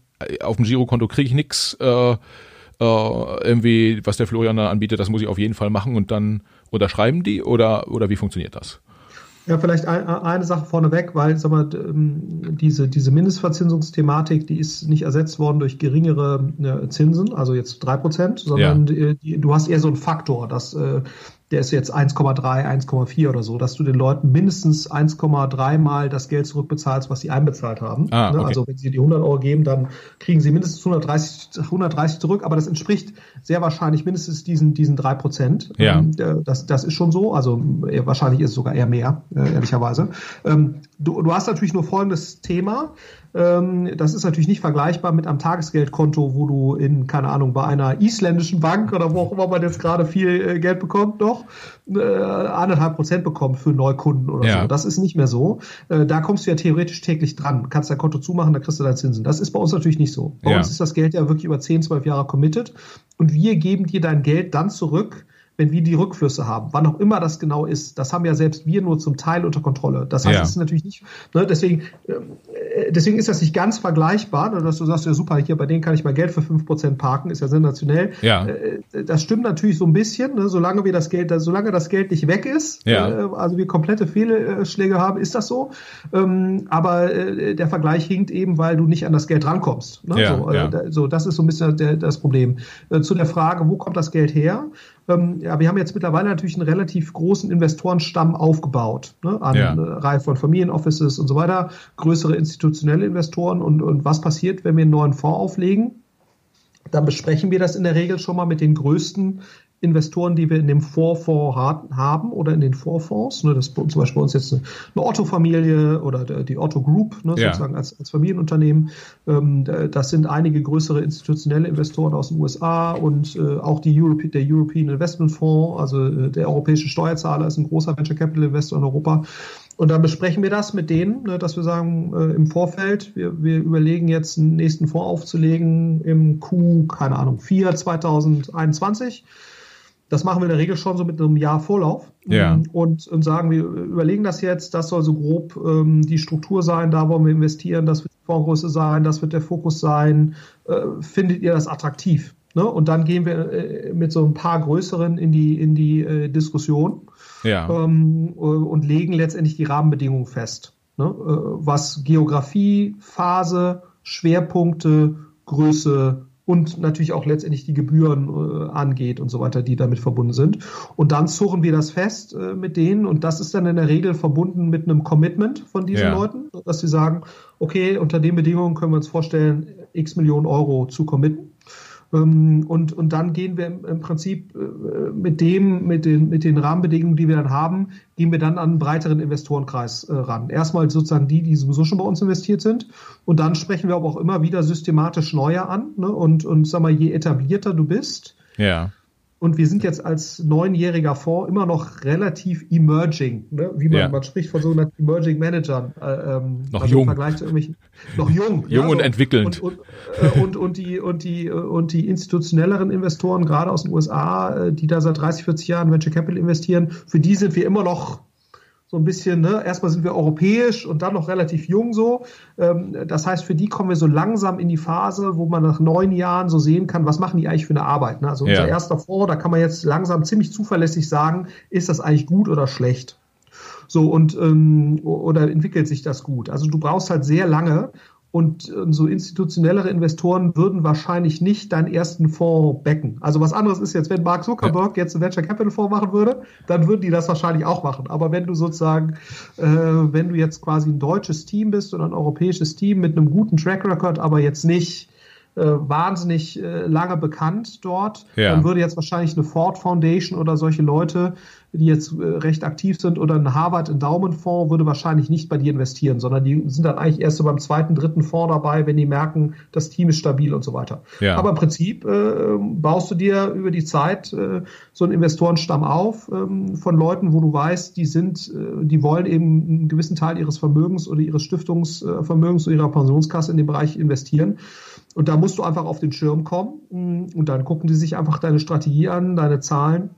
auf dem Girokonto kriege ich nix, äh, äh, irgendwie, was der Florian da anbietet, das muss ich auf jeden Fall machen und dann unterschreiben die oder, oder wie funktioniert das? Ja, vielleicht ein, eine Sache vorneweg, weil sag mal, ähm, diese, diese Mindestverzinsungsthematik, die ist nicht ersetzt worden durch geringere äh, Zinsen, also jetzt drei Prozent, sondern ja. du hast eher so einen Faktor, dass äh, der ist jetzt 1,3, 1,4 oder so, dass du den Leuten mindestens 1,3 mal das Geld zurückbezahlst, was sie einbezahlt haben. Ah, ne? okay. Also wenn sie die 100 Euro geben, dann kriegen sie mindestens 130, 130 zurück, aber das entspricht sehr wahrscheinlich mindestens diesen, diesen 3 Prozent. Ja. Ähm, das, das ist schon so, also äh, wahrscheinlich ist es sogar eher mehr, äh, ehrlicherweise. Ähm, du, du hast natürlich nur folgendes Thema. Ähm, das ist natürlich nicht vergleichbar mit einem Tagesgeldkonto, wo du in, keine Ahnung, bei einer isländischen Bank oder wo auch immer man jetzt gerade viel äh, Geld bekommt, noch äh, anderthalb Prozent bekommt für Neukunden oder ja. so. Das ist nicht mehr so. Äh, da kommst du ja theoretisch täglich dran. Kannst dein Konto zumachen, da kriegst du deine Zinsen. Das ist bei uns natürlich nicht so. Bei ja. uns ist das Geld ja wirklich über 10, 12 Jahre committed und wir geben dir dein Geld dann zurück, wenn wir die Rückflüsse haben, wann auch immer das genau ist, das haben ja selbst wir nur zum Teil unter Kontrolle. Das heißt, ja. es ist natürlich nicht, ne, deswegen, äh, deswegen ist das nicht ganz vergleichbar, ne, dass du sagst, ja super, hier bei denen kann ich mal Geld für fünf Prozent parken, ist ja sensationell. Ja. Äh, das stimmt natürlich so ein bisschen, ne, solange wir das Geld, solange das Geld nicht weg ist, ja. äh, also wir komplette Fehlschläge haben, ist das so. Ähm, aber äh, der Vergleich hinkt eben, weil du nicht an das Geld rankommst. Ne? Ja, so, äh, ja. so, das ist so ein bisschen der, das Problem. Äh, zu der Frage, wo kommt das Geld her? Ähm, ja, wir haben jetzt mittlerweile natürlich einen relativ großen Investorenstamm aufgebaut, ne, an ja. eine Reihe von Familienoffices und so weiter, größere institutionelle Investoren und, und was passiert, wenn wir einen neuen Fonds auflegen? Dann besprechen wir das in der Regel schon mal mit den größten Investoren, die wir in dem Vorfonds haben oder in den Vorfonds. Ne, das ist zum Beispiel bei uns jetzt eine, Otto-Familie oder die Otto Group, ne, ja. sozusagen als, als Familienunternehmen. Ähm, das sind einige größere institutionelle Investoren aus den USA und äh, auch die Europe, der European Investment Fonds, also äh, der europäische Steuerzahler ist ein großer Venture Capital Investor in Europa. Und dann besprechen wir das mit denen, ne, dass wir sagen, äh, im Vorfeld, wir, wir überlegen jetzt einen nächsten Fonds aufzulegen im Q, keine Ahnung, 4 2021. Das machen wir in der Regel schon so mit einem Jahr Vorlauf. Ja. Ähm, und, und sagen, wir überlegen das jetzt, das soll so grob ähm, die Struktur sein, da wollen wir investieren, das wird die Fondsgröße sein, das wird der Fokus sein. Äh, findet ihr das attraktiv? Ne? Und dann gehen wir äh, mit so ein paar größeren in die, in die äh, Diskussion ja. ähm, und legen letztendlich die Rahmenbedingungen fest. Ne? Äh, was Geografie, Phase, Schwerpunkte, Größe und natürlich auch letztendlich die Gebühren äh, angeht und so weiter, die damit verbunden sind. Und dann zurren wir das fest äh, mit denen und das ist dann in der Regel verbunden mit einem Commitment von diesen ja. Leuten, dass sie sagen, okay, unter den Bedingungen können wir uns vorstellen, x Millionen Euro zu committen. Ähm, und, und dann gehen wir im, Prinzip äh, mit dem, mit den, mit den Rahmenbedingungen, die wir dann haben, gehen wir dann an einen breiteren Investorenkreis äh, ran. Erstmal sozusagen die, die sowieso schon bei uns investiert sind. Und dann sprechen wir aber auch immer wieder systematisch neue an. Ne? Und, und sag mal, je etablierter du bist, ja und wir sind jetzt als neunjähriger Fonds immer noch relativ emerging, ne? wie man, ja. man spricht von sogenannten Emerging Managern. Äh, ähm, noch also jung. Im Vergleich zu irgendwelchen, noch jung. jung ja, und so. entwickelnd. Und, und, äh, und, und, die, und, die, und die institutionelleren Investoren, gerade aus den USA, äh, die da seit 30, 40 Jahren Venture Capital investieren, für die sind wir immer noch so ein bisschen, ne, erstmal sind wir europäisch und dann noch relativ jung so. Ähm, das heißt, für die kommen wir so langsam in die Phase, wo man nach neun Jahren so sehen kann, was machen die eigentlich für eine Arbeit. Ne? Also unser ja. erster Fonds, da kann man jetzt langsam ziemlich zuverlässig sagen, ist das eigentlich gut oder schlecht. So und ähm, oder entwickelt sich das gut. Also du brauchst halt sehr lange, und äh, so institutionellere Investoren würden wahrscheinlich nicht deinen ersten Fonds backen. Also was anderes ist jetzt, wenn Mark Zuckerberg ja. jetzt einen Venture Capital Fonds machen würde, dann würden die das wahrscheinlich auch machen. Aber wenn du sozusagen, äh, wenn du jetzt quasi ein deutsches Team bist oder ein europäisches Team mit einem guten Track Record, aber jetzt nicht äh, wahnsinnig äh, lange bekannt dort, ja. dann würde jetzt wahrscheinlich eine Ford Foundation oder solche Leute die jetzt äh, recht aktiv sind, oder ein Harvard Endowment Fonds würde wahrscheinlich nicht bei dir investieren, sondern die sind dann eigentlich erst so beim zweiten, dritten Fonds dabei, wenn die merken, das Team ist stabil und so weiter. Ja. Aber im Prinzip äh, baust du dir über die Zeit äh, so einen Investorenstamm auf äh, von Leuten, wo du weißt, die sind, äh, die wollen eben einen gewissen Teil ihres Vermögens oder ihres Stiftungsvermögens oder ihrer Pensionskasse in den Bereich investieren. Und da musst du einfach auf den Schirm kommen und dann gucken die sich einfach deine Strategie an, deine Zahlen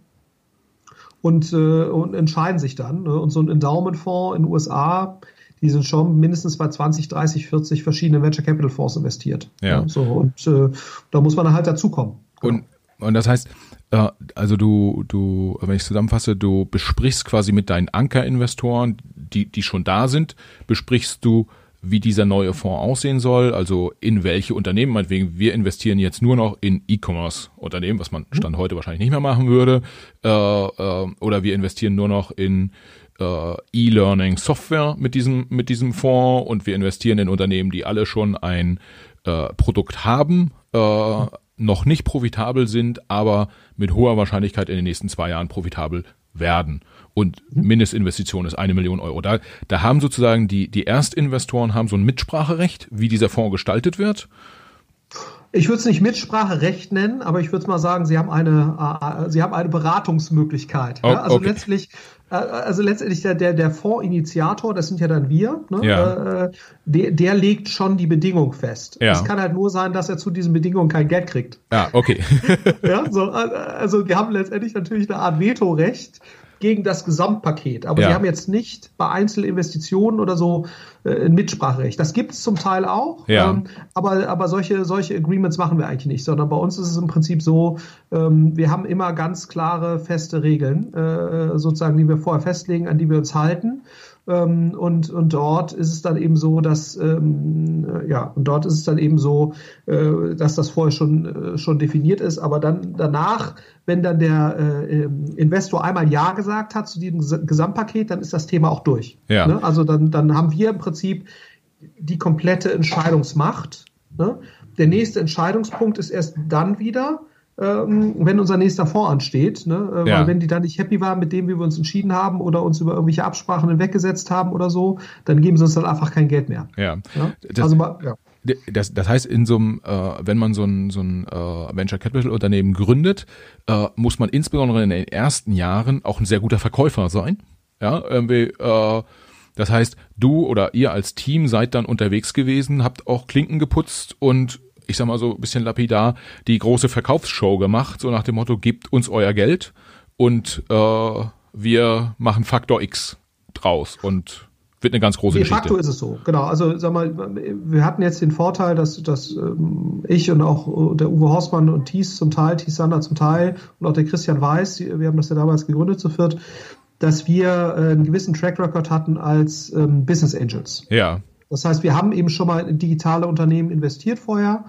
und, äh, und entscheiden sich dann. Ne? Und so ein Endowment-Fonds in den USA, die sind schon mindestens bei 20, 30, 40 verschiedenen Venture Capital Fonds investiert. Ja. Ne? So, und äh, da muss man halt dazukommen. Und, und das heißt, äh, also du, du, wenn ich zusammenfasse, du besprichst quasi mit deinen Ankerinvestoren, die, die schon da sind, besprichst du wie dieser neue Fonds aussehen soll, also in welche Unternehmen, meinetwegen, wir investieren jetzt nur noch in E-Commerce-Unternehmen, was man mhm. Stand heute wahrscheinlich nicht mehr machen würde, äh, äh, oder wir investieren nur noch in äh, E-Learning-Software mit diesem, mit diesem Fonds und wir investieren in Unternehmen, die alle schon ein äh, Produkt haben, mhm. noch nicht profitabel sind, aber mit hoher Wahrscheinlichkeit in den nächsten zwei Jahren profitabel werden und mhm. Mindestinvestition ist eine Million Euro. Da, da haben sozusagen die, die Erstinvestoren haben so ein Mitspracherecht, wie dieser Fonds gestaltet wird. Ich würde es nicht Mitspracherecht nennen, aber ich würde mal sagen, sie haben eine, äh, sie haben eine Beratungsmöglichkeit. Oh, ja? Also okay. letztlich, äh, also letztendlich der, der, der Fondsinitiator, das sind ja dann wir, ne? ja. äh, der, der legt schon die Bedingung fest. Ja. Es kann halt nur sein, dass er zu diesen Bedingungen kein Geld kriegt. Ja, okay. ja, so, äh, also wir haben letztendlich natürlich eine Art Vetorecht gegen das Gesamtpaket. Aber ja. sie haben jetzt nicht bei Einzelinvestitionen oder so äh, ein Mitspracherecht. Das gibt es zum Teil auch, ja. ähm, aber, aber solche, solche Agreements machen wir eigentlich nicht, sondern bei uns ist es im Prinzip so, ähm, wir haben immer ganz klare, feste Regeln, äh, sozusagen, die wir vorher festlegen, an die wir uns halten. Ähm, und, und dort ist es dann eben so, dass ähm, äh, ja, und dort ist es dann eben so, äh, dass das vorher schon, äh, schon definiert ist, aber dann danach, wenn dann der äh, ähm, Investor einmal Ja gesagt hat zu diesem Gesamtpaket, dann ist das Thema auch durch. Ja. Ne? Also dann, dann haben wir im Prinzip die komplette Entscheidungsmacht. Ne? Der nächste Entscheidungspunkt ist erst dann wieder, ähm, wenn unser nächster Fonds ansteht. Ne? Äh, ja. Weil wenn die dann nicht happy waren mit dem, wie wir uns entschieden haben oder uns über irgendwelche Absprachen hinweggesetzt haben oder so, dann geben sie uns dann einfach kein Geld mehr. Ja. ja? Das, also, ja. Das, das heißt, in so einem, äh, wenn man so ein, so ein äh, Venture Capital Unternehmen gründet, äh, muss man insbesondere in den ersten Jahren auch ein sehr guter Verkäufer sein. Ja, irgendwie, äh, das heißt, du oder ihr als Team seid dann unterwegs gewesen, habt auch Klinken geputzt und ich sag mal so ein bisschen lapidar, die große Verkaufsshow gemacht, so nach dem Motto, gebt uns euer Geld und äh, wir machen Faktor X draus und wird eine ganz große De Geschichte. De facto ist es so, genau. Also sag mal, wir hatten jetzt den Vorteil, dass, dass ähm, ich und auch der Uwe Horstmann und Thies zum Teil, Thies Sander zum Teil und auch der Christian Weiß, wir haben das ja damals gegründet zu viert, dass wir äh, einen gewissen Track Record hatten als ähm, Business Angels. Ja. Das heißt, wir haben eben schon mal in digitale Unternehmen investiert vorher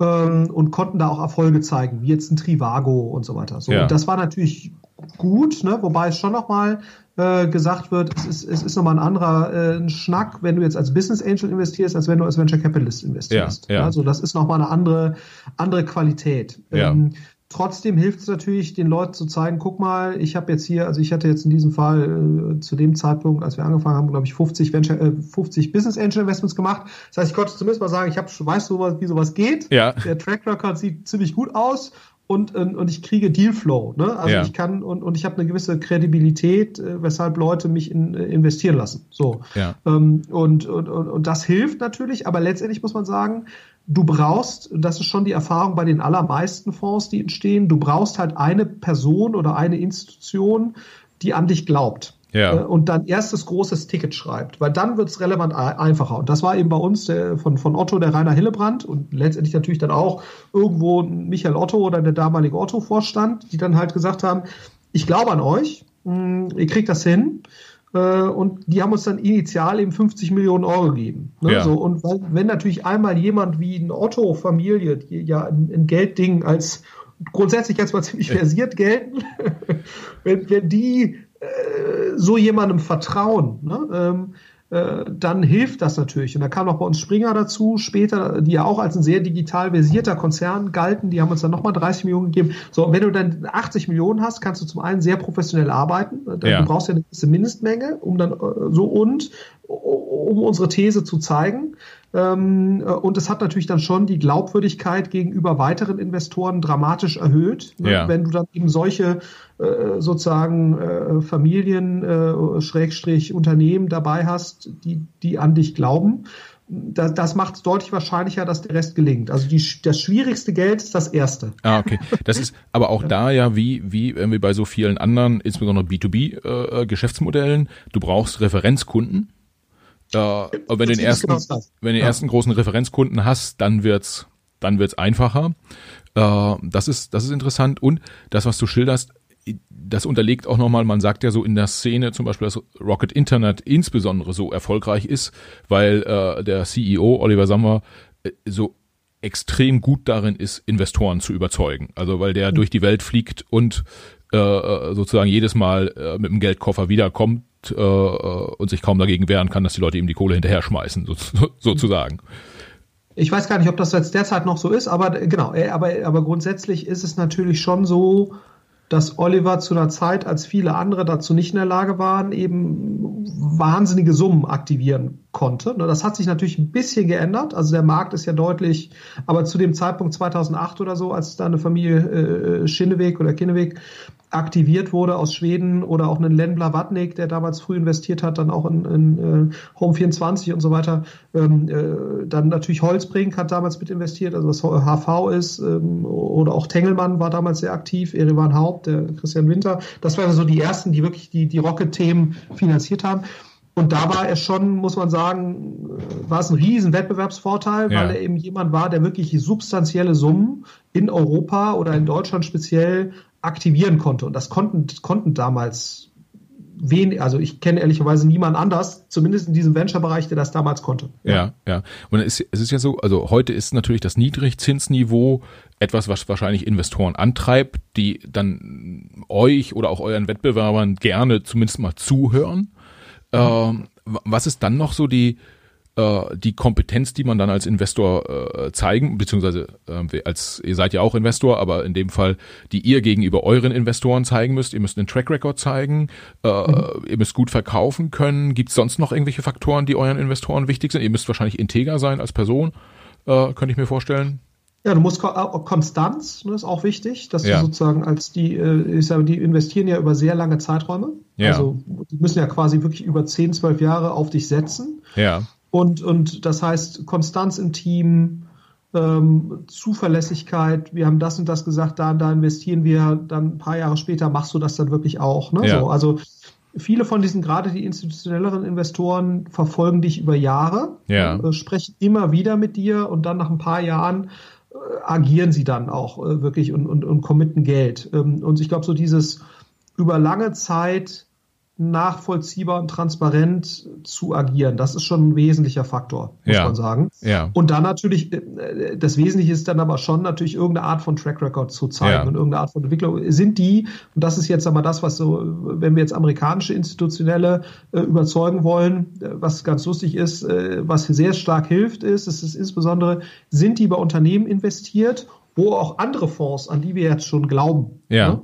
ähm, und konnten da auch Erfolge zeigen, wie jetzt ein Trivago und so weiter. So, ja. Das war natürlich gut, ne? wobei es schon nochmal äh, gesagt wird, es ist, es ist nochmal ein anderer äh, Schnack, wenn du jetzt als Business Angel investierst, als wenn du als Venture Capitalist investierst. Ja, ja. Also das ist nochmal eine andere, andere Qualität. Ja. Ähm, Trotzdem hilft es natürlich, den Leuten zu zeigen, guck mal, ich habe jetzt hier, also ich hatte jetzt in diesem Fall äh, zu dem Zeitpunkt, als wir angefangen haben, glaube ich, 50, Venture, äh, 50 Business Angel Investments gemacht. Das heißt, ich konnte zumindest mal sagen, ich hab, weiß so, wie sowas geht. Ja. Der Track Record sieht ziemlich gut aus und, und, und ich kriege Dealflow. Ne? Also ja. ich kann und, und ich habe eine gewisse Kredibilität, äh, weshalb Leute mich in, äh, investieren lassen. So. Ja. Ähm, und, und, und, und das hilft natürlich, aber letztendlich muss man sagen, du brauchst, das ist schon die Erfahrung bei den allermeisten Fonds, die entstehen, du brauchst halt eine Person oder eine Institution, die an dich glaubt. Ja. Äh, und dann erstes großes Ticket schreibt, weil dann wird es relevant einfacher. Und das war eben bei uns der, von, von Otto der Rainer Hillebrand und letztendlich natürlich dann auch irgendwo Michael Otto oder der damalige Otto-Vorstand, die dann halt gesagt haben, ich glaube an euch, hm, ihr kriegt das hin. Äh, und die haben uns dann initial eben 50 Millionen Euro gegeben. Ne? Ja. So, und wenn natürlich einmal jemand wie ein Otto-Familie, die ja ein, ein Geldding als grundsätzlich erstmal ziemlich versiert gelten, wenn, wenn die äh, so jemandem vertrauen, ne? ähm, äh, dann hilft das natürlich. Und da kam noch bei uns Springer dazu, später, die ja auch als ein sehr digital versierter Konzern galten, die haben uns dann nochmal 30 Millionen gegeben. So, und wenn du dann 80 Millionen hast, kannst du zum einen sehr professionell arbeiten. Ja. Du brauchst ja eine gewisse Mindestmenge, um dann äh, so und um unsere These zu zeigen. Ähm, äh, und es hat natürlich dann schon die Glaubwürdigkeit gegenüber weiteren Investoren dramatisch erhöht, ne? ja. wenn du dann eben solche äh, sozusagen äh, Familien, Schrägstrich Unternehmen dabei hast, die, die an dich glauben. Das, macht es deutlich wahrscheinlicher, dass der Rest gelingt. Also die, das schwierigste Geld ist das erste. Ah, okay. Das ist aber auch da ja wie, wie wie bei so vielen anderen, insbesondere B2B-Geschäftsmodellen, äh, du brauchst Referenzkunden äh, wenn du den ersten, genau wenn du den ja. ersten großen Referenzkunden hast, dann wird's, dann wird's einfacher. Äh, das ist, das ist interessant. Und das, was du schilderst, das unterlegt auch nochmal, man sagt ja so in der Szene zum Beispiel, dass Rocket Internet insbesondere so erfolgreich ist, weil äh, der CEO Oliver Sommer äh, so extrem gut darin ist, Investoren zu überzeugen. Also weil der mhm. durch die Welt fliegt und äh, äh sozusagen jedes Mal äh, mit dem Geldkoffer wiederkommt äh, und sich kaum dagegen wehren kann, dass die Leute ihm die Kohle hinterher schmeißen, so, sozusagen. Ich weiß gar nicht, ob das jetzt derzeit noch so ist, aber genau, äh, aber, aber grundsätzlich ist es natürlich schon so, dass Oliver zu einer Zeit, als viele andere dazu nicht in der Lage waren, eben wahnsinnige Summen aktivieren konnte. Ne, das hat sich natürlich ein bisschen geändert. Also der Markt ist ja deutlich, aber zu dem Zeitpunkt 2008 oder so, als da eine Familie äh, Schinneweg oder Kinneweg aktiviert wurde aus Schweden oder auch einen Len Blavatnik, der damals früh investiert hat, dann auch in, in äh, Home 24 und so weiter. Ähm, äh, dann natürlich Holzbrink hat damals mit investiert, also was HV ist, ähm, oder auch Tengelmann war damals sehr aktiv, Erivan Haupt, der Christian Winter. Das waren so die ersten, die wirklich die, die Rocket-Themen finanziert haben. Und da war er schon, muss man sagen, war es ein riesen Wettbewerbsvorteil, ja. weil er eben jemand war, der wirklich substanzielle Summen in Europa oder in Deutschland speziell aktivieren konnte. Und das konnten, konnten damals wen, also ich kenne ehrlicherweise niemand anders, zumindest in diesem Venture-Bereich, der das damals konnte. Ja, ja. Und es, es ist ja so, also heute ist natürlich das Niedrigzinsniveau etwas, was wahrscheinlich Investoren antreibt, die dann euch oder auch euren Wettbewerbern gerne zumindest mal zuhören. Mhm. Ähm, was ist dann noch so die, äh, die Kompetenz, die man dann als Investor äh, zeigen, beziehungsweise äh, als ihr seid ja auch Investor, aber in dem Fall, die ihr gegenüber euren Investoren zeigen müsst. Ihr müsst einen Track Record zeigen, äh, mhm. ihr müsst gut verkaufen können. Gibt es sonst noch irgendwelche Faktoren, die euren Investoren wichtig sind? Ihr müsst wahrscheinlich integer sein als Person, äh, könnte ich mir vorstellen. Ja, du musst Konstanz, ne, ist auch wichtig, dass ja. du sozusagen als die, äh, ich sage, die investieren ja über sehr lange Zeiträume. Ja. Also die müssen ja quasi wirklich über 10, 12 Jahre auf dich setzen. Ja. Und, und das heißt Konstanz im Team, ähm, Zuverlässigkeit, wir haben das und das gesagt, da, da investieren wir, dann ein paar Jahre später machst du das dann wirklich auch. Ne? Ja. So, also viele von diesen, gerade die institutionelleren Investoren, verfolgen dich über Jahre, ja. äh, sprechen immer wieder mit dir und dann nach ein paar Jahren äh, agieren sie dann auch äh, wirklich und, und, und committen Geld. Ähm, und ich glaube, so dieses über lange Zeit nachvollziehbar und transparent zu agieren. Das ist schon ein wesentlicher Faktor, muss ja. man sagen. Ja. Und dann natürlich, äh, das Wesentliche ist dann aber schon natürlich irgendeine Art von Track Record zu zeigen ja. und irgendeine Art von Entwicklung. Sind die, und das ist jetzt einmal das, was so, wenn wir jetzt amerikanische Institutionelle äh, überzeugen wollen, äh, was ganz lustig ist, äh, was sehr stark hilft, ist, es ist insbesondere, sind die bei Unternehmen investiert, wo auch andere Fonds, an die wir jetzt schon glauben, ja. Ne?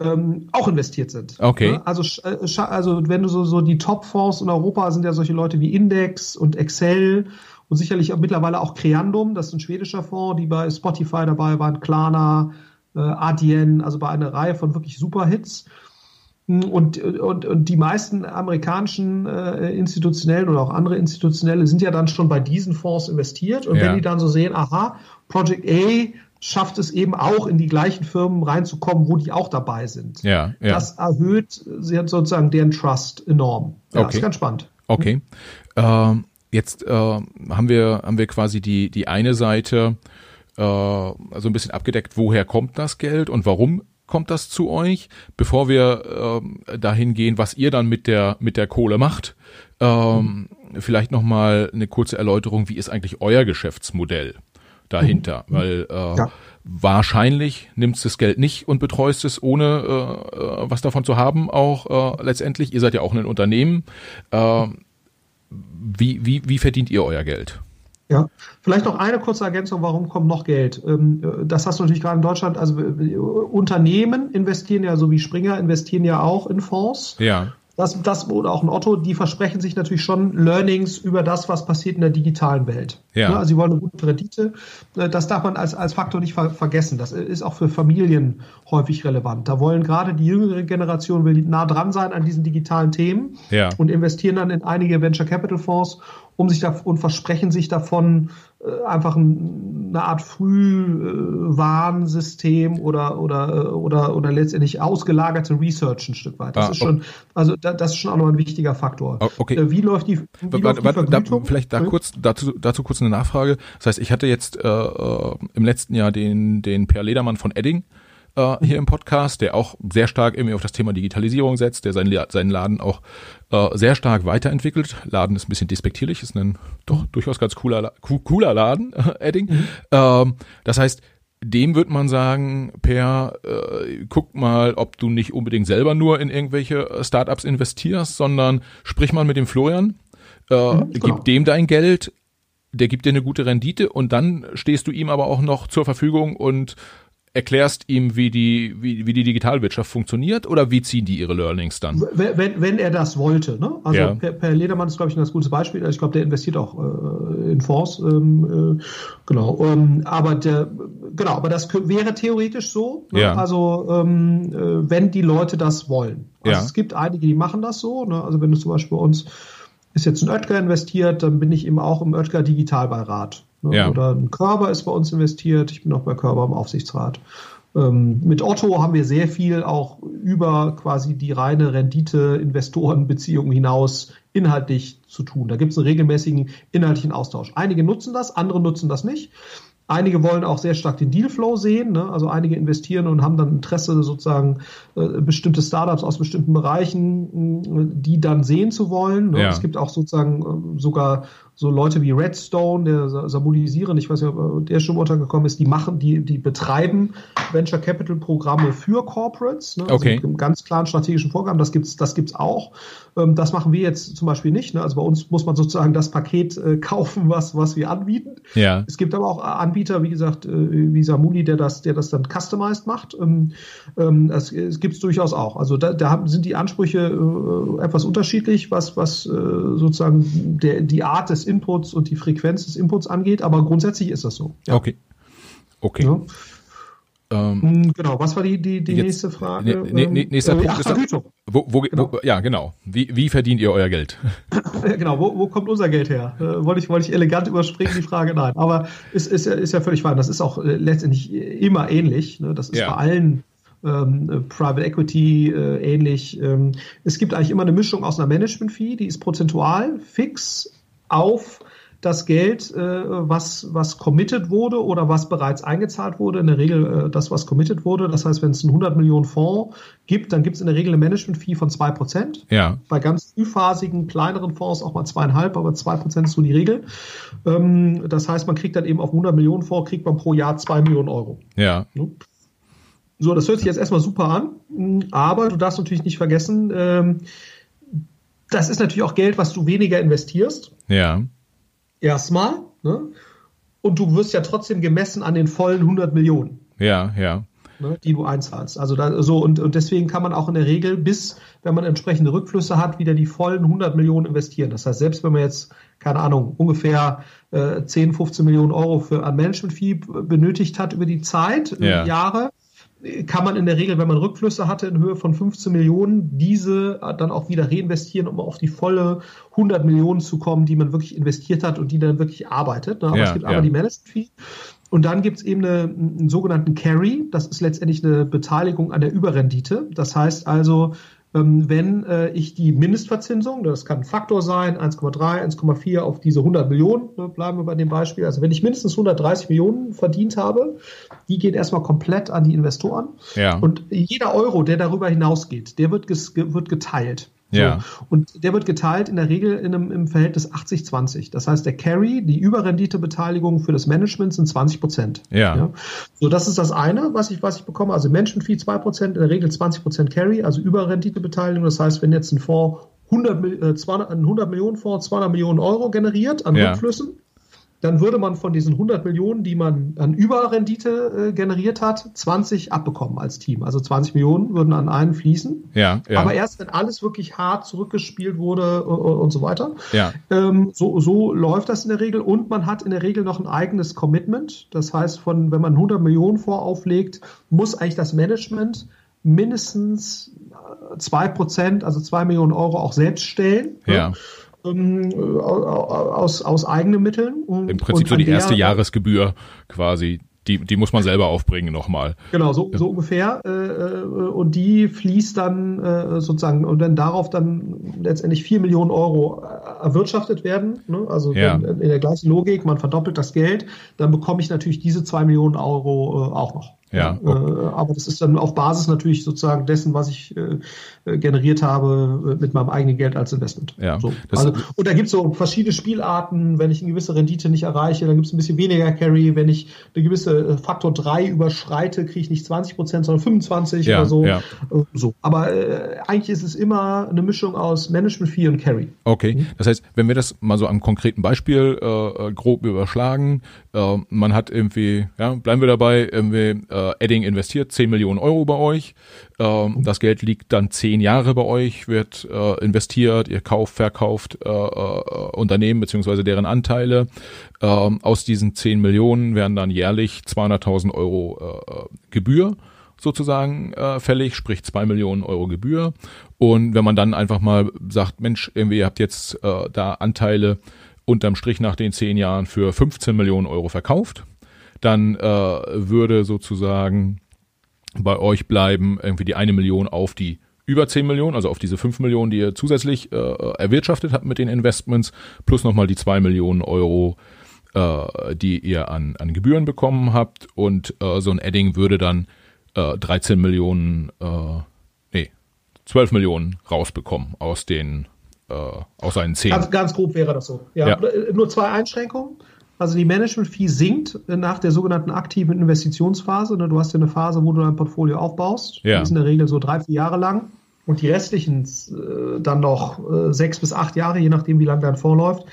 Ähm, auch investiert sind. Okay. Ne? Also, äh, also wenn du so, so die Top-Fonds in Europa sind ja solche Leute wie Index und Excel und sicherlich auch mittlerweile auch Creandum, das ist ein schwedischer Fonds, die bei Spotify dabei waren, Klarna, äh, Adyen, also bei einer Reihe von wirklich super Hits. Und, und, und die meisten amerikanischen äh, institutionellen oder auch andere institutionelle sind ja dann schon bei diesen Fonds investiert. Und ja. wenn die dann so sehen, aha, Project A schafft es eben auch in die gleichen Firmen reinzukommen, wo die auch dabei sind. Ja, ja. Das erhöht sozusagen deren Trust enorm. Ja, okay. ist ganz spannend. Okay. Ähm, jetzt äh, haben wir haben wir quasi die die eine Seite äh, so ein bisschen abgedeckt, woher kommt das Geld und warum kommt das zu euch? Bevor wir äh, dahin gehen, was ihr dann mit der mit der Kohle macht, ähm, mhm. vielleicht noch mal eine kurze Erläuterung, wie ist eigentlich euer Geschäftsmodell dahinter? Mhm. Weil äh, ja. wahrscheinlich nimmst das Geld nicht und betreust es ohne äh, äh, was davon zu haben. Auch äh, letztendlich, ihr seid ja auch ein Unternehmen. Äh, wie, wie, wie verdient ihr euer Geld? Ja, vielleicht noch eine kurze Ergänzung, warum kommt noch Geld? Ähm, das hast du natürlich gerade in Deutschland, also äh, Unternehmen investieren ja, so wie Springer, investieren ja auch in Fonds. Ja das, das oder auch ein Otto, die versprechen sich natürlich schon Learnings über das, was passiert in der digitalen Welt. Ja. Also sie wollen eine gute Rendite. Äh, das darf man als, als Faktor nicht ver vergessen. Das ist auch für Familien häufig relevant. Da wollen gerade die jüngere Generation will nah dran sein an diesen digitalen Themen ja. und investieren dann in einige Venture Capital Fonds um sich da und versprechen sich davon einfach ein, eine Art Frühwarnsystem oder oder äh, oder oder letztendlich ausgelagerte Research ein Stück weit. Das ah, ist schon also da, das ist schon auch noch ein wichtiger Faktor. Oh, okay. Äh, wie läuft die, wie warte, läuft die da, vielleicht da kurz dazu dazu kurz eine Nachfrage. Das heißt, ich hatte jetzt äh, äh im letzten Jahr den den Per Ledermann von Edding äh, hier im Podcast, der auch sehr stark irgendwie auf das Thema Digitalisierung setzt, der seinen, seinen Laden auch äh, sehr stark weiterentwickelt. Laden ist ein bisschen despektierlich, ist ein doch durchaus ganz cooler, cooler Laden, äh, Edding. Mhm. Ähm, das heißt, dem wird man sagen, Per, äh, guck mal, ob du nicht unbedingt selber nur in irgendwelche Startups investierst, sondern sprich mal mit dem Florian, äh, mhm, genau. gib dem dein Geld, der gibt dir eine gute Rendite und dann stehst du ihm aber auch noch zur Verfügung und erklärst ihm, wie die, wie, wie die Digitalwirtschaft funktioniert oder wie ziehen die ihre Learnings dann? Wenn, wenn er das wollte, ne? Also ja. per, per Ledermann ist, glaube ich, ein ganz gutes Beispiel. Ich glaube, der investiert auch äh, in Fonds. Ähm, äh, genau. Ähm, aber der, genau, aber das wäre theoretisch so. Ne? Ja. Also ähm, äh, wenn die Leute das wollen. Also ja. es gibt einige, die machen das so. Ne? Also wenn du zum Beispiel bei uns ist jetzt ein Oetker investiert, dann bin ich eben auch im Oetker Digitalbeirat. Ne? Ja. Oder ein Körber ist bei uns investiert. Ich bin auch bei Körber im Aufsichtsrat. Ähm, mit Otto haben wir sehr viel auch über quasi die reine Rendite-Investoren-Beziehung hinaus inhaltlich zu tun. Da gibt es einen regelmäßigen inhaltlichen Austausch. Einige nutzen das, andere nutzen das nicht. Einige wollen auch sehr stark den Dealflow sehen, ne? also einige investieren und haben dann Interesse, sozusagen äh, bestimmte Startups aus bestimmten Bereichen, äh, die dann sehen zu wollen. Ne? Ja. Es gibt auch sozusagen äh, sogar so Leute wie Redstone, der Samulisieren, ich weiß nicht, ob der schon untergekommen ist, die machen, die, die betreiben Venture Capital Programme für Corporates, ne? also okay. mit einem ganz klaren strategischen Vorgaben. Das gibt's, das gibt's auch. Ähm, das machen wir jetzt zum Beispiel nicht. Ne? Also bei uns muss man sozusagen das Paket äh, kaufen, was, was wir anbieten. Ja. Es gibt aber auch Anbieter, wie gesagt, äh, wie Samuli, der das, der das dann customized macht. Ähm, ähm, es, es gibt's durchaus auch. Also da, da sind die Ansprüche äh, etwas unterschiedlich, was, was äh, sozusagen der, die Art des Inputs und die Frequenz des Inputs angeht, aber grundsätzlich ist das so. Ja. Okay. Okay. Ja. Ähm, hm, genau, was war die, die, die jetzt, nächste Frage? Ne, ne, nächster ähm, Punkt ist Vergütung. Wo, wo, genau. wo, ja, genau. Wie, wie verdient ihr euer Geld? genau, wo, wo kommt unser Geld her? Äh, wollte, ich, wollte ich elegant überspringen, die Frage? Nein, aber ist, ist, ist ja völlig fein. Das ist auch äh, letztendlich immer ähnlich. Ne? Das ist ja. bei allen ähm, äh, Private Equity äh, ähnlich. Ähm, es gibt eigentlich immer eine Mischung aus einer Management-Fee, die ist prozentual fix auf das Geld, äh, was, was committed wurde oder was bereits eingezahlt wurde, in der Regel äh, das, was committed wurde. Das heißt, wenn es einen 100 Millionen Fonds gibt, dann gibt es in der Regel eine Management-Fee von 2%. Ja. Bei ganz frühphasigen, kleineren Fonds auch mal zweieinhalb, aber 2% ist so die Regel. Ähm, das heißt, man kriegt dann eben auf 100 Millionen Fonds, kriegt man pro Jahr 2 Millionen Euro. Ja. So, das hört sich jetzt erstmal super an, aber du darfst natürlich nicht vergessen, ähm, das ist natürlich auch Geld, was du weniger investierst. Ja erstmal. Ne? Und du wirst ja trotzdem gemessen an den vollen 100 Millionen. Ja, ja. Ne, die du einzahlst. Also da, so und, und deswegen kann man auch in der Regel bis, wenn man entsprechende Rückflüsse hat, wieder die vollen 100 Millionen investieren. Das heißt, selbst wenn man jetzt, keine Ahnung, ungefähr äh, 10, 15 Millionen Euro für ein Management-Fee benötigt hat über die Zeit, ja. Jahre, kann man in der Regel, wenn man Rückflüsse hatte in Höhe von 15 Millionen, diese dann auch wieder reinvestieren, um auf die volle 100 Millionen zu kommen, die man wirklich investiert hat und die dann wirklich arbeitet. Ne? Aber ja, es gibt ja. aber die Management-Fee. Und dann gibt es eben eine, einen sogenannten Carry. Das ist letztendlich eine Beteiligung an der Überrendite. Das heißt also, wenn äh, ich die Mindestverzinsung, das kann ein Faktor sein, 1,3, 1,4 auf diese 100 Millionen, ne, bleiben wir bei dem Beispiel, also wenn ich mindestens 130 Millionen verdient habe, die geht erstmal komplett an die Investoren ja. und jeder Euro, der darüber hinausgeht, der wird, wird geteilt. So. Ja. Und der wird geteilt in der Regel in einem, im Verhältnis 80-20. Das heißt, der Carry, die Überrenditebeteiligung für das Management sind 20 Prozent. Ja. ja. So, das ist das eine, was ich, was ich bekomme. Also Management Fee 2 Prozent, in der Regel 20 Prozent Carry, also Überrenditebeteiligung. Das heißt, wenn jetzt ein Fonds 100, äh, 200, ein 100 Millionen Fonds 200 Millionen Euro generiert an ja. Rückflüssen, dann würde man von diesen 100 Millionen, die man an Überrendite äh, generiert hat, 20 abbekommen als Team. Also 20 Millionen würden an einen fließen. Ja, ja. Aber erst wenn alles wirklich hart zurückgespielt wurde äh, und so weiter. Ja. Ähm, so, so läuft das in der Regel. Und man hat in der Regel noch ein eigenes Commitment. Das heißt, von, wenn man 100 Millionen vorauflegt, muss eigentlich das Management mindestens 2 äh, Prozent, also 2 Millionen Euro auch selbst stellen. Ja. Ne? Ähm, aus, aus eigenen Mitteln. Im Prinzip so die erste Jahresgebühr quasi. Die, die muss man selber aufbringen nochmal. Genau, so, so ungefähr. Äh, äh, und die fließt dann äh, sozusagen und dann darauf dann letztendlich vier Millionen Euro erwirtschaftet werden. Ne? Also ja. in, der gleichen Logik, man verdoppelt das Geld, dann bekomme ich natürlich diese zwei Millionen Euro äh, auch noch. Ja. Äh, aber das ist dann auf Basis natürlich sozusagen dessen, was ich äh, äh generiert habe mit meinem eigenen Geld als Investment. Ja. So. Also, und da gibt es so verschiedene Spielarten. Wenn ich eine gewisse Rendite nicht erreiche, dann gibt es ein bisschen weniger Carry. Wenn ich eine gewisse Faktor 3 überschreite, kriege ich nicht 20 Prozent, sondern 25 ja, oder so. Ja. so. Aber äh, eigentlich ist es immer eine Mischung aus Management Fee und Carry. Okay. Mhm. Das heißt, wenn wir das mal so am konkreten Beispiel äh, grob überschlagen, man hat irgendwie, ja, bleiben wir dabei, irgendwie äh, Edding investiert 10 Millionen Euro bei euch. Ähm, das Geld liegt dann 10 Jahre bei euch, wird äh, investiert, ihr kauft, verkauft äh, äh, Unternehmen beziehungsweise deren Anteile. Ähm, aus diesen 10 Millionen werden dann jährlich 200.000 Euro äh, Gebühr sozusagen äh, fällig, sprich zwei Millionen Euro Gebühr. Und wenn man dann einfach mal sagt, Mensch, irgendwie ihr habt jetzt äh, da Anteile unterm Strich nach den zehn Jahren für 15 Millionen Euro verkauft, dann äh, würde sozusagen bei euch bleiben irgendwie die eine Million auf die über 10 Millionen, also auf diese 5 Millionen, die ihr zusätzlich äh, erwirtschaftet habt mit den Investments, plus nochmal die 2 Millionen Euro, äh, die ihr an, an Gebühren bekommen habt. Und äh, so ein Adding würde dann äh, 13 Millionen, äh, nee, 12 Millionen rausbekommen aus den äh, aus seinen 10. Ganz, ganz grob wäre das so. Ja, ja. Äh, nur zwei Einschränkungen. Also die Management-Fee sinkt nach der sogenannten aktiven Investitionsphase. Ne, du hast ja eine Phase, wo du dein Portfolio aufbaust. Ja. Die ist in der Regel so drei, vier Jahre lang. Und die restlichen äh, dann noch äh, sechs bis acht Jahre, je nachdem, wie lange dein Fonds läuft,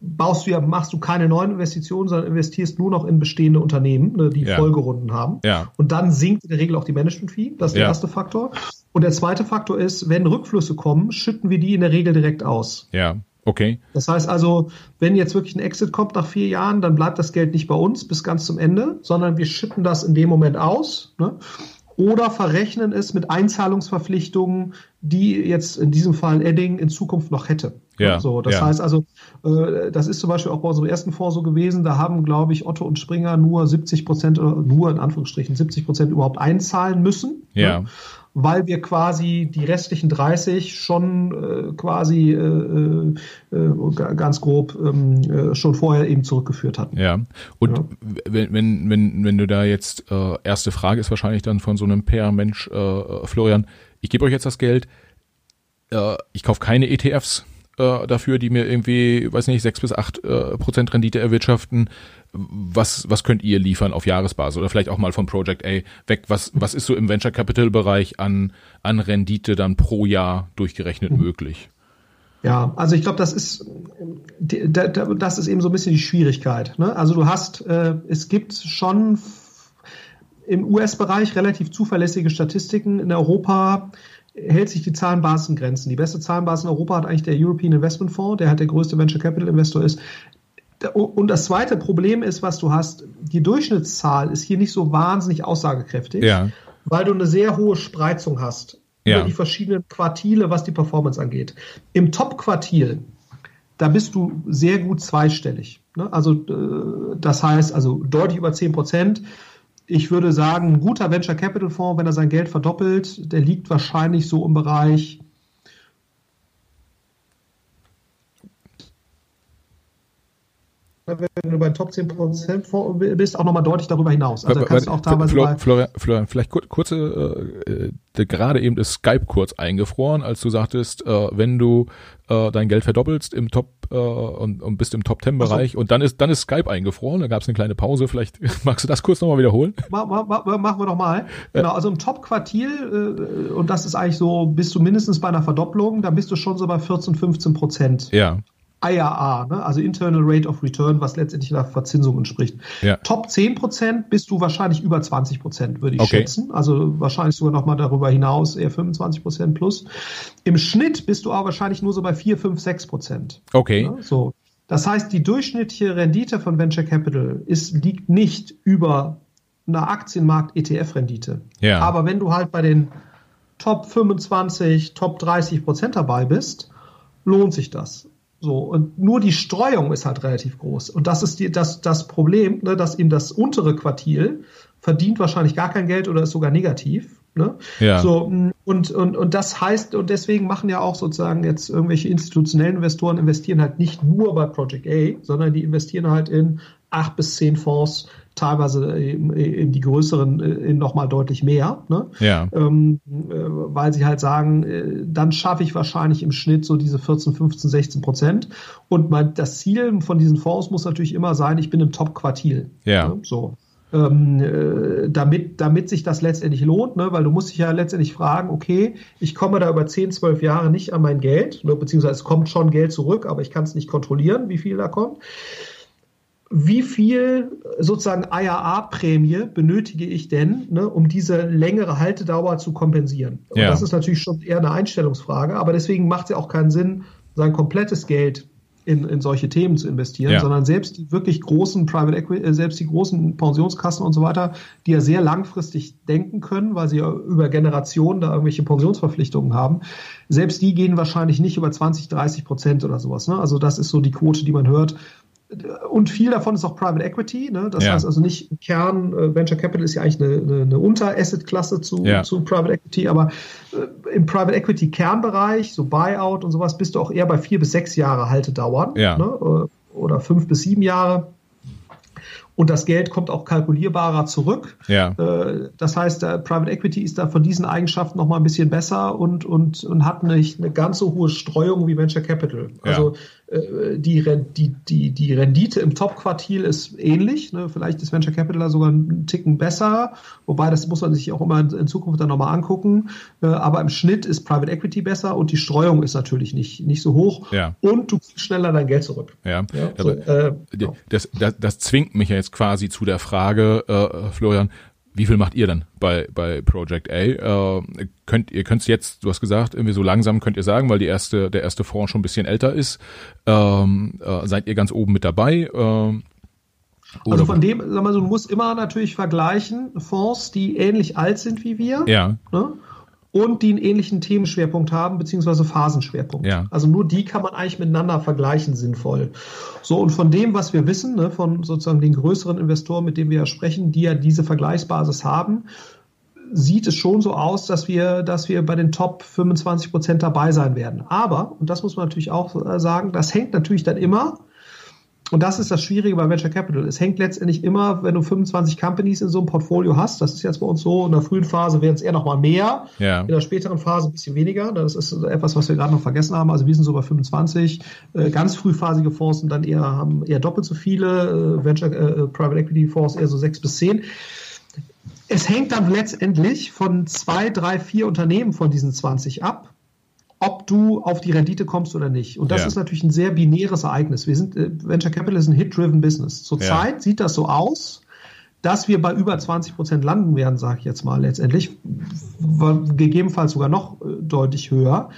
baust du ja, machst du keine neuen Investitionen, sondern investierst nur noch in bestehende Unternehmen, ne, die ja. Folgerunden haben. Ja. Und dann sinkt in der Regel auch die Management-Fee. Das ist der ja. erste Faktor. Und der zweite Faktor ist, wenn Rückflüsse kommen, schütten wir die in der Regel direkt aus. Ja. Okay. Das heißt also, wenn jetzt wirklich ein Exit kommt nach vier Jahren, dann bleibt das Geld nicht bei uns bis ganz zum Ende, sondern wir schütten das in dem Moment aus. Ne? Oder verrechnen es mit Einzahlungsverpflichtungen, die jetzt in diesem Fall Edding in Zukunft noch hätte. Ja, so, das ja. heißt also, äh, das ist zum Beispiel auch bei unserem ersten Fonds so gewesen, da haben, glaube ich, Otto und Springer nur 70 Prozent, nur in Anführungsstrichen 70 Prozent überhaupt einzahlen müssen. Ja. Ne? Weil wir quasi die restlichen 30 schon äh, quasi äh, äh, ganz grob ähm, äh, schon vorher eben zurückgeführt hatten. Ja. Und ja. Wenn, wenn, wenn, wenn du da jetzt, äh, erste Frage ist wahrscheinlich dann von so einem Per-Mensch, äh, Florian, ich gebe euch jetzt das Geld, ich kaufe keine ETFs äh, dafür, die mir irgendwie, weiß nicht, sechs bis acht äh, Prozent Rendite erwirtschaften was, was könnt ihr liefern auf Jahresbasis oder vielleicht auch mal von Project A weg? Was, was ist so im Venture Capital Bereich an, an Rendite dann pro Jahr durchgerechnet mhm. möglich? Ja, also ich glaube, das ist das ist eben so ein bisschen die Schwierigkeit. Ne? Also du hast, äh, es gibt schon im US-Bereich relativ zuverlässige Statistiken. In Europa hält sich die Zahlenbasis in Grenzen. Die beste Zahlenbasis in Europa hat eigentlich der European Investment Fonds, der halt der größte Venture Capital Investor ist. Und das zweite Problem ist, was du hast, die Durchschnittszahl ist hier nicht so wahnsinnig aussagekräftig, ja. weil du eine sehr hohe Spreizung hast ja. über die verschiedenen Quartile, was die Performance angeht. Im Top-Quartil, da bist du sehr gut zweistellig. Ne? Also äh, das heißt, also deutlich über 10 Prozent ich würde sagen, ein guter Venture Capital Fonds, wenn er sein Geld verdoppelt, der liegt wahrscheinlich so im Bereich wenn du bei Top 10% bist, auch nochmal deutlich darüber hinaus. Also kannst du auch teilweise Florian, Florian, Florian, vielleicht kurze, äh, äh, gerade eben ist Skype kurz eingefroren, als du sagtest, äh, wenn du äh, dein Geld verdoppelst im Top äh, und, und bist im Top 10 Bereich so. und dann ist dann ist Skype eingefroren, da gab es eine kleine Pause, vielleicht magst du das kurz nochmal wiederholen? Ma, ma, ma, machen wir doch mal. Genau, also im Top Quartil äh, und das ist eigentlich so, bist du mindestens bei einer Verdopplung, dann bist du schon so bei 14, 15 Prozent. Ja. IRR, ne? also Internal Rate of Return, was letztendlich der Verzinsung entspricht. Ja. Top 10% bist du wahrscheinlich über 20%, würde ich okay. schätzen. Also wahrscheinlich sogar nochmal darüber hinaus, eher 25% plus. Im Schnitt bist du aber wahrscheinlich nur so bei 4, 5, 6%. Okay. Ne? So. Das heißt, die durchschnittliche Rendite von Venture Capital ist, liegt nicht über einer Aktienmarkt-ETF-Rendite. Ja. Aber wenn du halt bei den Top 25, Top 30% dabei bist, lohnt sich das. So, und nur die Streuung ist halt relativ groß. Und das ist die, das, das Problem, ne, dass ihm das untere Quartil verdient wahrscheinlich gar kein Geld oder ist sogar negativ. Ne? Ja. So, und, und, und das heißt, und deswegen machen ja auch sozusagen jetzt irgendwelche institutionellen Investoren investieren halt nicht nur bei Project A, sondern die investieren halt in acht bis zehn Fonds, teilweise in, die größeren nochmal deutlich mehr. Ne? Ja. Ähm, äh, weil sie halt sagen, äh, dann schaffe ich wahrscheinlich im Schnitt so diese 14, 15, 16 Prozent. Und mein, das Ziel von diesen Fonds muss natürlich immer sein, ich bin im Top-Quartil. Ja. Ne? So. Ähm, äh, damit, damit sich das letztendlich lohnt, ne? weil du musst dich ja letztendlich fragen, okay, ich komme da über 10, 12 Jahre nicht an mein Geld, ne? beziehungsweise es kommt schon Geld zurück, aber ich kann es nicht kontrollieren, wie viel da kommt wie viel sozusagen IAA-Prämie benötige ich denn, ne, um diese längere Haltedauer zu kompensieren? Und ja. das ist natürlich schon eher eine Einstellungsfrage, aber deswegen macht es ja auch keinen Sinn, sein komplettes Geld in, in solche Themen zu investieren, ja. sondern selbst die wirklich großen Private Equity, äh, selbst die großen Pensionskassen und so weiter, die ja sehr langfristig denken können, weil sie ja über Generationen da irgendwelche Pensionsverpflichtungen haben, selbst die gehen wahrscheinlich nicht über 20, 30 Prozent oder sowas. Ne? Also das ist so die Quote, die man hört und viel davon ist auch Private Equity. Ne? Das ja. heißt also nicht Kern, äh, Venture Capital ist ja eigentlich eine, eine, eine Unter-Asset-Klasse zu, ja. zu Private Equity, aber äh, im Private Equity Kernbereich, so Buyout und sowas, bist du auch eher bei vier bis sechs Jahre Haltedauern ja. ne? Äh, oder fünf bis sieben Jahre und das Geld kommt auch kalkulierbarer zurück. Ja. Äh, das heißt, Private Equity ist da von diesen Eigenschaften noch mal ein bisschen besser und, und, und hat nicht eine ganz so hohe Streuung wie Venture Capital. Also die, die, die, die Rendite im Top-Quartil ist ähnlich. Ne? Vielleicht ist Venture Capital sogar einen Ticken besser, wobei das muss man sich auch immer in, Zukunft dann nochmal angucken. Äh, aber im Schnitt ist Private Equity besser und die Streuung ist natürlich nicht, nicht so hoch. Ja. Und du kriegst schneller dein Geld zurück. Ja, ja so, äh, genau. das, das, das zwingt mich ja jetzt quasi zu der Frage, äh, Florian, wie viel macht ihr dann bei, bei Project A? Äh, könnt, ihr könnt jetzt, du hast gesagt, irgendwie so langsam könnt ihr sagen, weil die erste, der erste Fonds schon ein bisschen älter ist. Ähm, äh, seid ihr ganz oben mit dabei? Äh, also von dem, sag mal so, du musst immer natürlich vergleichen, Fonds, die ähnlich alt sind wie wir. Ja. Ne? Und die einen ähnlichen Themenschwerpunkt haben, beziehungsweise Phasenschwerpunkt. Ja. Also nur die kann man eigentlich miteinander vergleichen, sinnvoll. So, und von dem, was wir wissen, ne, von sozusagen den größeren Investoren, mit denen wir ja sprechen, die ja diese Vergleichsbasis haben, sieht es schon so aus, dass wir, dass wir bei den Top 25 Prozent dabei sein werden. Aber, und das muss man natürlich auch äh, sagen, das hängt natürlich dann immer und das ist das Schwierige bei Venture Capital. Es hängt letztendlich immer, wenn du 25 Companies in so einem Portfolio hast, das ist jetzt bei uns so, in der frühen Phase wären es eher noch mal mehr, ja. in der späteren Phase ein bisschen weniger. Das ist etwas, was wir gerade noch vergessen haben. Also wir sind so bei 25. Äh, ganz frühphasige Fonds sind dann eher, haben eher doppelt so viele, äh, Venture äh, Private Equity Fonds eher so sechs bis zehn. Es hängt dann letztendlich von zwei, drei, vier Unternehmen von diesen 20 ab ob du auf die Rendite kommst oder nicht. Und das ja. ist natürlich ein sehr binäres Ereignis. Wir sind, äh, Venture Capital ist ein Hit-driven Business. Zurzeit ja. sieht das so aus, dass wir bei über 20 Prozent landen werden, sage ich jetzt mal letztendlich. Gegebenenfalls sogar noch äh, deutlich höher.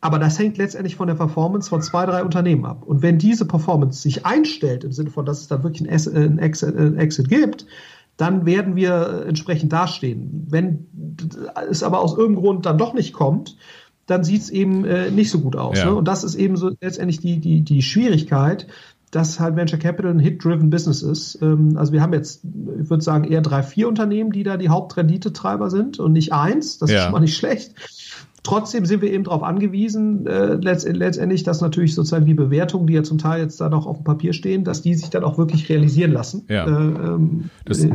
Aber das hängt letztendlich von der Performance von zwei, drei Unternehmen ab. Und wenn diese Performance sich einstellt, im Sinne von, dass es da wirklich ein Exit gibt, dann werden wir entsprechend dastehen. Wenn es aber aus irgendeinem Grund dann doch nicht kommt, dann sieht es eben äh, nicht so gut aus. Ja. Ne? Und das ist eben so letztendlich die, die, die Schwierigkeit, dass halt Venture Capital ein Hit-driven Business ist. Ähm, also wir haben jetzt, ich würde sagen, eher drei, vier Unternehmen, die da die Hauptrenditetreiber sind und nicht eins. Das ja. ist schon mal nicht schlecht. Trotzdem sind wir eben darauf angewiesen, äh, letztendlich, dass natürlich sozusagen die Bewertungen, die ja zum Teil jetzt da noch auf dem Papier stehen, dass die sich dann auch wirklich realisieren lassen ja. äh, ähm, das, äh,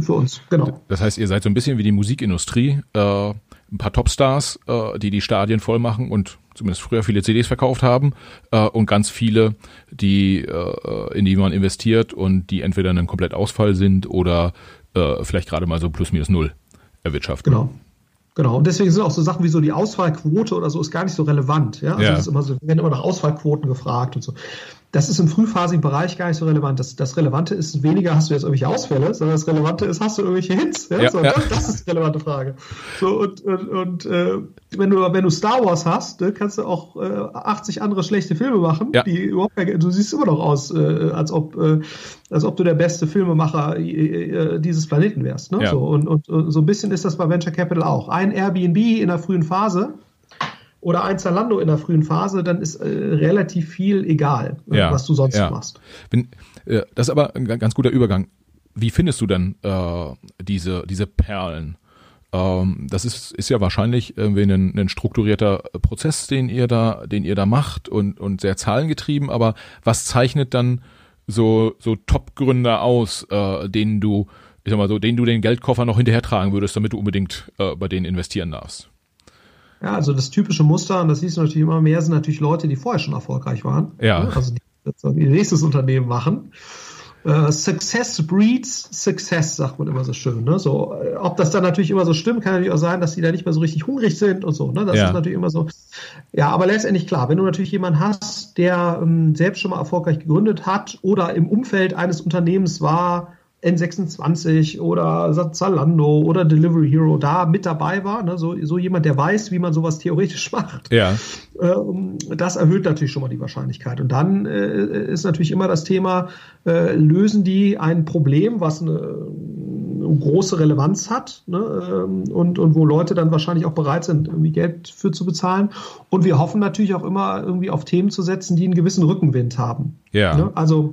für uns. Genau. Das heißt, ihr seid so ein bisschen wie die Musikindustrie, äh, ein paar Topstars, äh, die die Stadien voll machen und zumindest früher viele CDs verkauft haben äh, und ganz viele, die äh, in die man investiert und die entweder einen komplett Ausfall sind oder äh, vielleicht gerade mal so plus minus null erwirtschaften. Genau. Genau, und deswegen sind auch so Sachen wie so die Ausfallquote oder so ist gar nicht so relevant. Ja, also ja. ist immer so, werden immer nach Ausfallquoten gefragt und so das ist im frühphasigen Bereich gar nicht so relevant. Das, das Relevante ist weniger, hast du jetzt irgendwelche Ausfälle, sondern das Relevante ist, hast du irgendwelche Hits? Ja? ja, so, ja. Das, das, ist die relevante Frage. So, und und, und äh, wenn, du, wenn du Star Wars hast, ne, kannst du auch äh, 80 andere schlechte Filme machen, die überhaupt keine, du siehst immer noch aus, äh, als, ob, äh, als ob du der beste Filmemacher äh, äh dieses Planeten wärst. Ne? So, und, und, und so ein bisschen ist das bei Venture Capital auch. Ein Airbnb in der frühen Phase oder ein Zalando in der frühen Phase, dann ist äh, relativ viel egal, äh, ja, was du sonst ja. machst. Wenn, äh, das ist aber ein ganz guter Übergang. Wie findest du denn äh, diese, diese Perlen? Ähm, das ist, ist ja wahrscheinlich irgendwie ein, ein strukturierter Prozess, den ihr da, den ihr da macht und, und sehr zahlengetrieben, aber was zeichnet dann so, so Top-Gründer aus, äh, denen du, ich sag mal so, denen du den Geldkoffer noch hinterher tragen würdest, damit du unbedingt äh, bei denen investieren darfst? Ja, also das typische Muster, und das siehst du natürlich immer mehr, sind natürlich Leute, die vorher schon erfolgreich waren. Ja. Also die ihr nächstes Unternehmen machen. Uh, success breeds Success, sagt man immer so schön. Ne? So, äh, ob das dann natürlich immer so stimmt, kann natürlich auch sein, dass die da nicht mehr so richtig hungrig sind und so. Ne? Das ja. ist natürlich immer so. Ja, aber letztendlich klar, wenn du natürlich jemanden hast, der ähm, selbst schon mal erfolgreich gegründet hat oder im Umfeld eines Unternehmens war, N26 oder Zalando oder Delivery Hero da mit dabei war, ne? so, so jemand, der weiß, wie man sowas theoretisch macht. Ja. Ähm, das erhöht natürlich schon mal die Wahrscheinlichkeit. Und dann äh, ist natürlich immer das Thema, äh, lösen die ein Problem, was eine, große Relevanz hat ne? Ähm, und, und wo Leute dann wahrscheinlich auch bereit sind, irgendwie Geld für zu bezahlen. Und wir hoffen natürlich auch immer irgendwie auf Themen zu setzen, die einen gewissen Rückenwind haben. Ja. Ne? Also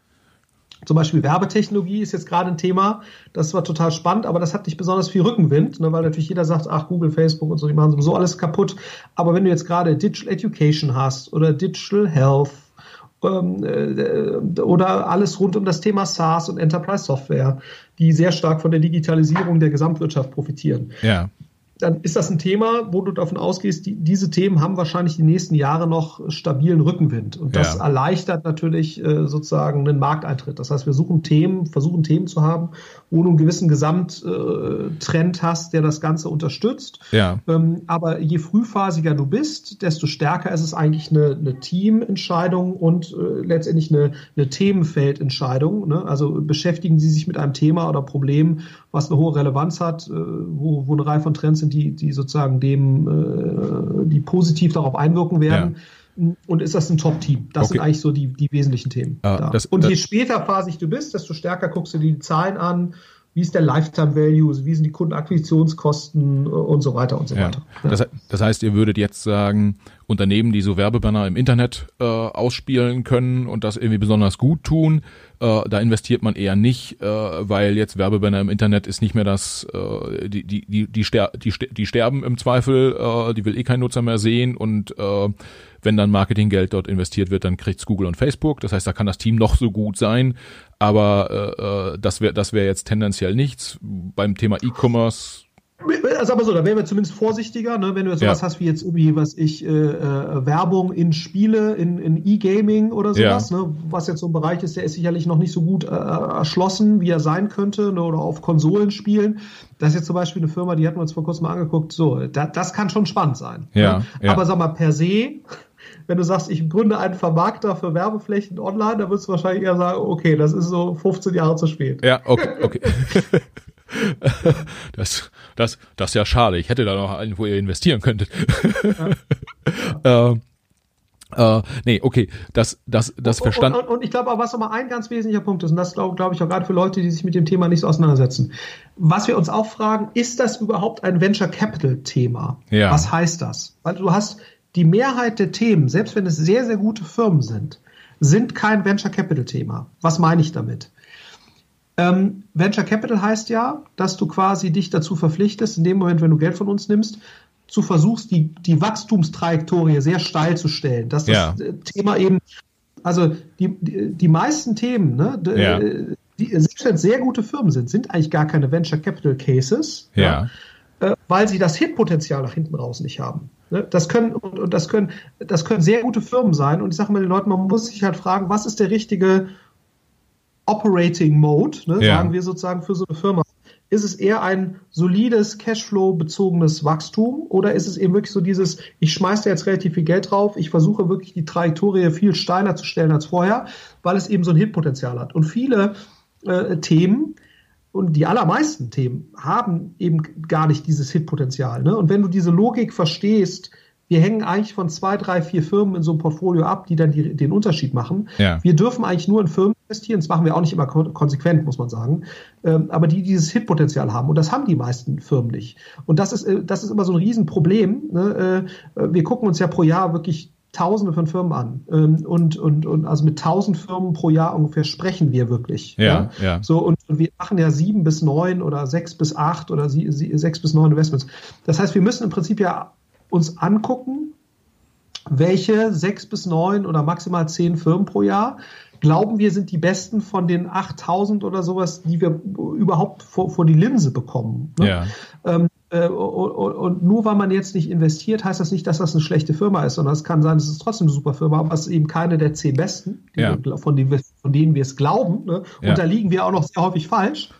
zum Beispiel Werbetechnologie ist jetzt gerade ein Thema, das war total spannend, aber das hat nicht besonders viel Rückenwind, ne, weil natürlich jeder sagt, ach, Google, Facebook und so, die machen sowieso alles kaputt. Aber wenn du jetzt gerade Digital Education hast oder Digital Health ähm, äh, oder alles rund um das Thema SaaS und Enterprise Software, die sehr stark von der Digitalisierung der Gesamtwirtschaft profitieren. Ja dann ist das ein Thema, wo du davon ausgehst, die, diese Themen haben wahrscheinlich die nächsten Jahre noch stabilen Rückenwind. Und das ja. erleichtert natürlich äh, sozusagen den Markteintritt. Das heißt, wir suchen Themen, versuchen Themen zu haben, wo du einen gewissen Gesamttrend äh, hast, der das Ganze unterstützt. Ja. Ähm, aber je frühphasiger du bist, desto stärker ist es eigentlich eine, eine Teamentscheidung und äh, letztendlich eine, eine Themenfeldentscheidung. Ne? Also beschäftigen Sie sich mit einem Thema oder Problem, was eine hohe Relevanz hat, äh, wo, wo eine Reihe von Trends sind, die, die sozusagen dem, äh, die positiv darauf einwirken werden. Ja und ist das ein Top-Team? Das okay. sind eigentlich so die, die wesentlichen Themen. Uh, das, und das, je später phasig du bist, desto stärker guckst du dir die Zahlen an, wie ist der Lifetime Value, wie sind die Kundenakquisitionskosten und so weiter und so ja. weiter. Das, das, heißt, ihr würdet jetzt sagen, Unternehmen, die so Werbebanner im Internet äh, ausspielen können und das irgendwie besonders gut tun, äh, da investiert man eher nicht, äh, weil jetzt Werbebanner im Internet ist nicht mehr das, äh, die, die, die, die, ster die, die sterben im Zweifel, äh, die will eh kein Nutzer mehr sehen und äh, wenn dann Marketinggeld dort investiert wird, dann kriegt's Google und Facebook. Das heißt, da kann das Team noch so gut sein, aber äh, äh das wäre das wäre jetzt tendenziell nichts. Beim Thema E-Commerce also aber so, da wären wir zumindest vorsichtiger, ne? wenn du sowas ja. hast wie jetzt irgendwie, was ich, äh, äh, Werbung in Spiele, in, in E-Gaming oder sowas, ja. ne? was jetzt so ein Bereich ist, der ist sicherlich noch nicht so gut äh, erschlossen, wie er sein könnte, ne? oder auf Konsolen spielen. Das ist jetzt zum Beispiel eine Firma, die hatten wir uns vor kurzem mal angeguckt, so, da, das kann schon spannend sein. Ja, ne? ja. Aber sag mal, per se wenn du sagst, ich gründe einen Vermarkter für Werbeflächen online, dann würdest du wahrscheinlich eher sagen, okay, das ist so 15 Jahre zu spät. Ja, okay, okay. das, das, das ist ja schade. Ich hätte da noch einen, wo ihr investieren könntet. Ja. äh, äh, nee, okay, das, das, das verstanden. Und, und, und, ich glaube auch, was nochmal ein ganz wesentlicher Punkt ist, und das glaube glaub ich auch gerade für Leute, die sich mit dem Thema nicht so auseinandersetzen. Was wir uns auch fragen, ist das überhaupt ein Venture Capital Thema? Ja. Was heißt das? Weil du hast die Mehrheit der Themen, selbst wenn es sehr, sehr gute Firmen sind, sind kein Venture Capital Thema. Was meine ich damit? Ähm, Venture Capital heißt ja, dass du quasi dich dazu verpflichtest, in dem Moment, wenn du Geld von uns nimmst, zu versuchst, die, die Wachstumstrajektorie sehr steil zu stellen. Dass das ja. Thema eben, also die, die, die meisten Themen, ne, ja. die, selbst wenn es sehr gute Firmen sind, sind eigentlich gar keine Venture Capital Cases. Ja. ja äh, weil sie das Hit-Potenzial nach hinten raus nicht haben. Ne? Das können und, und, das können das können sehr gute Firmen sein und ich sage mal den Leuten, man muss sich halt fragen, was ist der richtige Operating Mode, ne, ja. sagen wir sozusagen für so eine Firma. Ist es eher ein solides Cashflow-bezogenes Wachstum oder ist es eben wirklich so dieses, ich schmeiße da jetzt relativ viel Geld drauf, ich versuche wirklich die Trajektorie viel steiner zu stellen als vorher, weil es eben so ein Hit-Potenzial hat. Und viele äh, Themen, und die allermeisten Themen haben eben gar nicht dieses Hit-Potenzial. Ne? Und wenn du diese Logik verstehst, wir hängen eigentlich von zwei, drei, vier Firmen in so einem Portfolio ab, die dann die, den Unterschied machen. Ja. Wir dürfen eigentlich nur in Firmen investieren. Das machen wir auch nicht immer konsequent, muss man sagen. Ähm, aber die dieses Hit-Potenzial haben. Und das haben die meisten Firmen nicht. Und das ist, äh, das ist immer so ein Riesenproblem. Ne? Äh, wir gucken uns ja pro Jahr wirklich Tausende von Firmen an. Ähm, und, und, und also mit tausend Firmen pro Jahr ungefähr sprechen wir wirklich. Ja, ja. ja. So, und, und, wir machen ja sieben bis neun oder sechs bis acht oder sie, sie, sechs bis neun Investments. Das heißt, wir müssen im Prinzip ja uns angucken, welche sechs bis neun oder maximal zehn Firmen pro Jahr glauben wir sind die besten von den 8000 oder sowas, die wir überhaupt vor, vor die Linse bekommen. Ne? Ja. Ähm, äh, und, und, nur weil man jetzt nicht investiert, heißt das nicht, dass das eine schlechte Firma ist, sondern es kann sein, es ist trotzdem eine super Firma, aber es ist eben keine der zehn besten, ja. wir, von, denen wir, von, denen wir, es glauben. Ne? Und ja. da liegen wir auch noch sehr häufig falsch.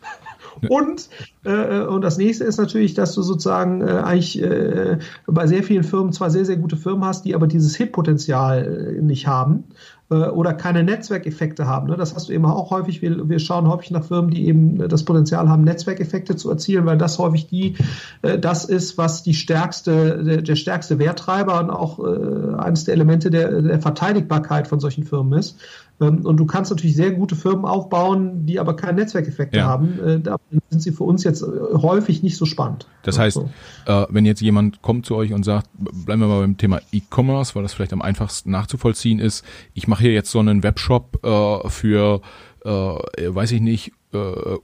Und, äh, und das nächste ist natürlich, dass du sozusagen äh, eigentlich äh, bei sehr vielen Firmen zwar sehr, sehr gute Firmen hast, die aber dieses Hit-Potenzial äh, nicht haben. Äh, oder keine Netzwerkeffekte haben. Ne? Das hast du eben auch häufig. Wir, wir schauen häufig nach Firmen, die eben äh, das Potenzial haben, Netzwerkeffekte zu erzielen, weil das häufig die, äh, das ist, was die stärkste, der, stärkste Werttreiber und auch eines der Elemente der, der Verteidigbarkeit von solchen Firmen ist. Ähm, und du kannst natürlich sehr gute Firmen aufbauen, die aber keine Netzwerkeffekte ja. haben. Äh, da sind sie für uns jetzt äh, häufig nicht so spannend. Das heißt, so. äh, wenn jetzt jemand kommt zu euch und sagt, bleiben wir mal beim Thema E-Commerce, weil das vielleicht am einfachsten nachzuvollziehen ist. Ich mache hier jetzt so einen Webshop für, weiß ich nicht,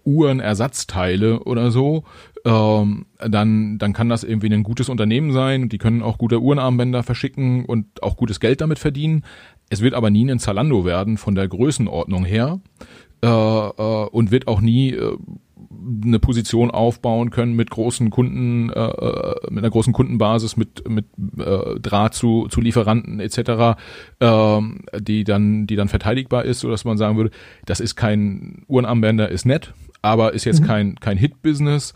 Uhrenersatzteile oder so, ähm, dann, dann kann das irgendwie ein gutes Unternehmen sein und die können auch gute Uhrenarmbänder verschicken und auch gutes Geld damit verdienen. Es wird aber nie ein Zalando werden von der Größenordnung her äh, äh, und wird auch nie äh, eine Position aufbauen können mit großen Kunden, äh, äh, mit einer großen Kundenbasis, mit mit äh, Draht zu, zu Lieferanten etc., äh, die dann die dann verteidigbar ist, so dass man sagen würde, das ist kein Uhrenarmbänder, ist nett, aber ist jetzt mhm. kein kein Hit-Business,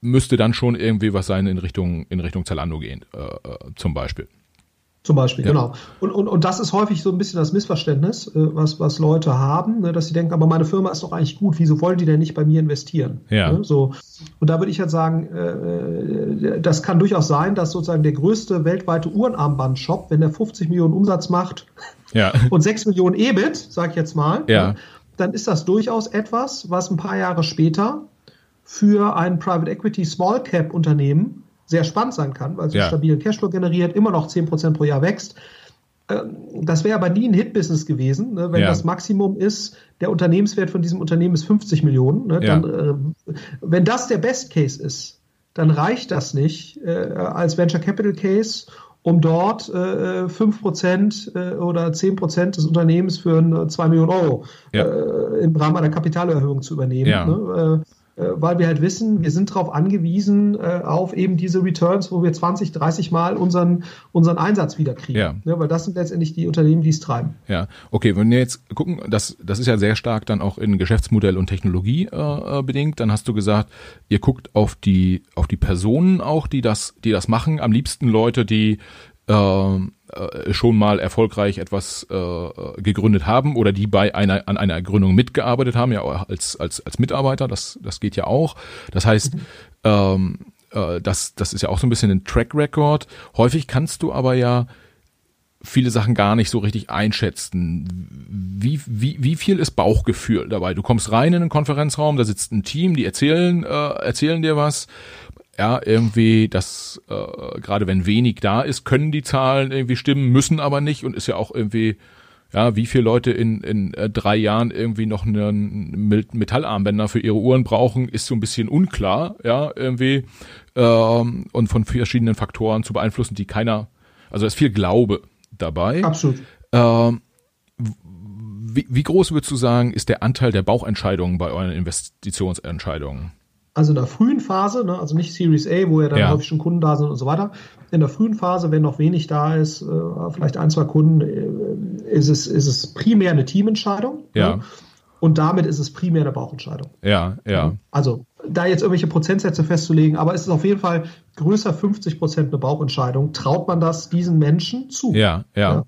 müsste dann schon irgendwie was sein in Richtung in Richtung Zalando gehen, äh, äh zum Beispiel. Zum Beispiel, ja. genau. Und, und, und das ist häufig so ein bisschen das Missverständnis, äh, was, was Leute haben, ne, dass sie denken, aber meine Firma ist doch eigentlich gut, wieso wollen die denn nicht bei mir investieren? Ja. Ne, so. Und da würde ich halt sagen, äh, äh, das kann durchaus sein, dass sozusagen der größte weltweite Uhrenarmband-Shop, wenn der 50 Millionen Umsatz macht ja. und 6 Millionen EBIT, sag ich jetzt mal, ja. Ne, dann ist das durchaus etwas, was ein paar Jahre später für ein Private Equity Small Cap Unternehmen sehr spannend sein kann, weil es ja. einen stabilen Cashflow generiert, immer noch 10% pro Jahr wächst. Ähm, das wäre aber nie ein Hit-Business gewesen, ne? wenn ja. das Maximum ist, der Unternehmenswert von diesem Unternehmen ist 50 Millionen. Ne? Dann, ja. äh, wenn das der Best Case ist, dann reicht das nicht äh, als Venture Capital Case, um dort äh, 5% äh, oder 10% des Unternehmens für 2 Millionen Euro ja. äh, im Rahmen einer Kapitalerhöhung zu übernehmen. Ja. Ne? Äh, äh, weil wir halt wissen, wir sind darauf angewiesen, äh, auf eben diese Returns, wo wir 20, 30 Mal unseren, unseren Einsatz wieder kriegen. Ja. ja. weil das sind letztendlich die Unternehmen, die es treiben. Ja, okay, wenn wir jetzt gucken, das, das ist ja sehr stark dann auch in Geschäftsmodell und Technologie äh, äh bedingt, dann hast du gesagt, ihr guckt auf die, auf die Personen auch, die das, die das machen, am liebsten Leute, die äh, äh, schon mal erfolgreich etwas äh, gegründet haben oder die bei einer an einer Gründung mitgearbeitet haben, ja als als als Mitarbeiter, das das geht ja auch. Das heißt, mhm. ähm, äh, das das ist ja auch so ein bisschen ein Track Record. Häufig kannst du aber ja viele Sachen gar nicht so richtig einschätzen. Wie, wie, wie viel ist Bauchgefühl dabei? Du kommst rein in einen Konferenzraum, da sitzt ein Team, die erzählen, äh, erzählen dir was ja, irgendwie, das, äh, gerade wenn wenig da ist, können die Zahlen irgendwie stimmen, müssen aber nicht und ist ja auch irgendwie, Ja, wie viele Leute in, in äh, drei Jahren irgendwie noch einen Metallarmbänder für ihre Uhren brauchen, ist so ein bisschen unklar, ja, irgendwie, ähm, und von verschiedenen Faktoren zu beeinflussen, die keiner, also es ist viel Glaube dabei. Absolut. Ähm, wie, wie groß würdest du sagen, ist der Anteil der Bauchentscheidungen bei euren Investitionsentscheidungen? Also in der frühen Phase, ne, also nicht Series A, wo ja dann ja. häufig schon Kunden da sind und so weiter. In der frühen Phase, wenn noch wenig da ist, äh, vielleicht ein, zwei Kunden, äh, ist, es, ist es primär eine Teamentscheidung. Ja. Ne? Und damit ist es primär eine Bauchentscheidung. Ja, ja. Also da jetzt irgendwelche Prozentsätze festzulegen, aber es ist auf jeden Fall größer 50 Prozent eine Bauchentscheidung. Traut man das diesen Menschen zu? Ja, ja. ja.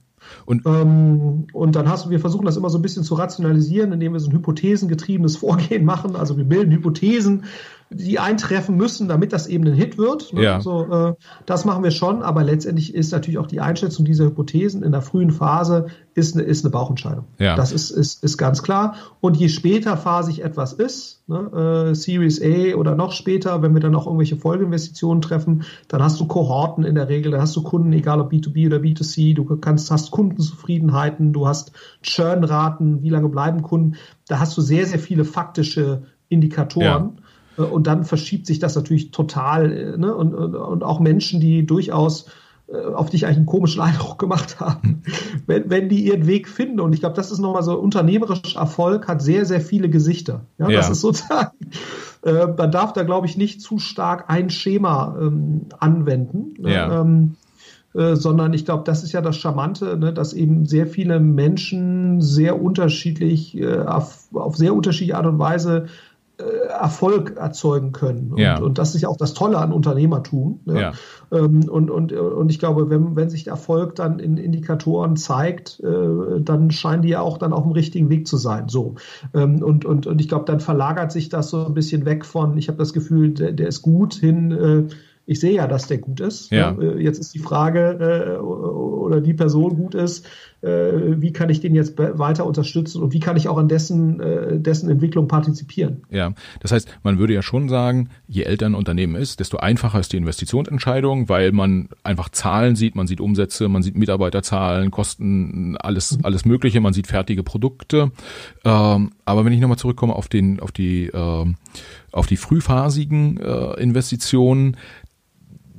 Und, ähm, und dann hast du, wir versuchen das immer so ein bisschen zu rationalisieren, indem wir so ein hypothesengetriebenes Vorgehen machen. Also wir bilden Hypothesen die eintreffen müssen, damit das eben ein Hit wird. Ne? Ja. So, äh, das machen wir schon, aber letztendlich ist natürlich auch die Einschätzung dieser Hypothesen in der frühen Phase ist eine, ist eine Bauchentscheidung. Ja. Das ist, ist, ist ganz klar. Und je später phasig etwas ist, ne, äh, Series A oder noch später, wenn wir dann auch irgendwelche Folgeinvestitionen treffen, dann hast du Kohorten in der Regel, dann hast du Kunden, egal ob B2B oder B2C, du kannst, hast Kundenzufriedenheiten, du hast Churnraten, wie lange bleiben Kunden, da hast du sehr, sehr viele faktische Indikatoren. Ja und dann verschiebt sich das natürlich total. Äh, ne? Und, und, und auch Menschen, die durchaus äh, auf dich eigentlich einen komischen Eindruck gemacht haben, wenn, wenn die ihren Weg finden. Und ich glaube, das ist nochmal so unternehmerischer Erfolg, hat sehr, sehr viele Gesichter. Ja, ja. das ist sozusagen, äh, man darf da, glaube ich, nicht zu stark ein Schema ähm, anwenden. Ne? Ja. Ähm, äh, sondern ich glaube, das ist ja das Charmante, ne, dass eben sehr viele Menschen sehr unterschiedlich, äh, auf, auf sehr unterschiedliche Art und Weise äh, Erfolg erzeugen können. Und, ja. und, das ist ja auch das Tolle an Unternehmertum. Ne? Ja. Ähm, und, und, und ich glaube, wenn, wenn sich der Erfolg dann in Indikatoren zeigt, äh, dann scheinen die ja auch dann auf dem richtigen Weg zu sein. So. Ähm, und, und, und ich glaube, dann verlagert sich das so ein bisschen weg von, ich habe das Gefühl, der, der ist gut hin, äh, ich sehe ja, dass der gut ist. Ja. Jetzt ist die Frage, äh, oder die Person gut ist, äh, wie kann ich den jetzt weiter unterstützen und wie kann ich auch an dessen, äh, dessen Entwicklung partizipieren. Ja, das heißt, man würde ja schon sagen, je älter ein Unternehmen ist, desto einfacher ist die Investitionsentscheidung, weil man einfach Zahlen sieht, man sieht Umsätze, man sieht Mitarbeiterzahlen, Kosten, alles, mhm. alles Mögliche, man sieht fertige Produkte. Ähm, aber wenn ich nochmal zurückkomme auf den, auf die, äh, auf die frühphasigen äh,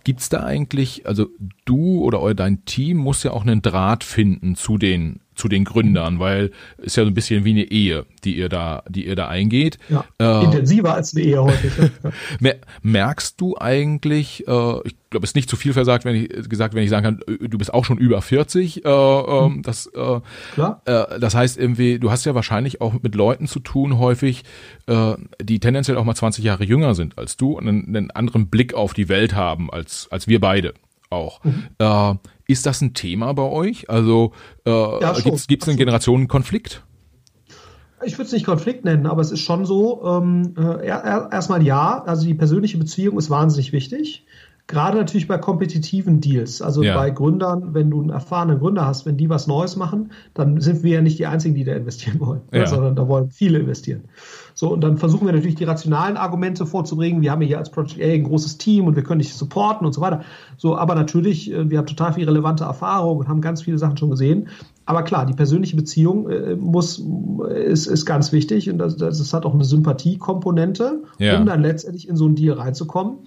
Investitionen, gibt's da eigentlich, also du oder dein Team muss ja auch einen Draht finden zu den zu den Gründern, weil ist ja so ein bisschen wie eine Ehe, die ihr da, die ihr da eingeht. Ja, äh, intensiver als eine Ehe häufig. merkst du eigentlich, äh, ich glaube, es ist nicht zu viel versagt, wenn ich gesagt, wenn ich sagen kann, du bist auch schon über 40. Äh, äh, mhm. das, äh, Klar. Äh, das heißt irgendwie, du hast ja wahrscheinlich auch mit Leuten zu tun häufig, äh, die tendenziell auch mal 20 Jahre jünger sind als du und einen, einen anderen Blick auf die Welt haben als als wir beide auch. Mhm. Äh, ist das ein Thema bei euch? Also äh, ja, gibt es einen Generationenkonflikt? Ich würde es nicht Konflikt nennen, aber es ist schon so, ähm, äh, erstmal ja, also die persönliche Beziehung ist wahnsinnig wichtig. Gerade natürlich bei kompetitiven Deals, also ja. bei Gründern, wenn du einen erfahrenen Gründer hast, wenn die was Neues machen, dann sind wir ja nicht die Einzigen, die da investieren wollen, ja. sondern da wollen viele investieren. So, und dann versuchen wir natürlich die rationalen Argumente vorzubringen. Wir haben ja hier als Project A ein großes Team und wir können dich supporten und so weiter. So, aber natürlich, äh, wir haben total viel relevante Erfahrung und haben ganz viele Sachen schon gesehen. Aber klar, die persönliche Beziehung äh, muss, ist, ist ganz wichtig und das, das hat auch eine Sympathiekomponente, ja. um dann letztendlich in so einen Deal reinzukommen.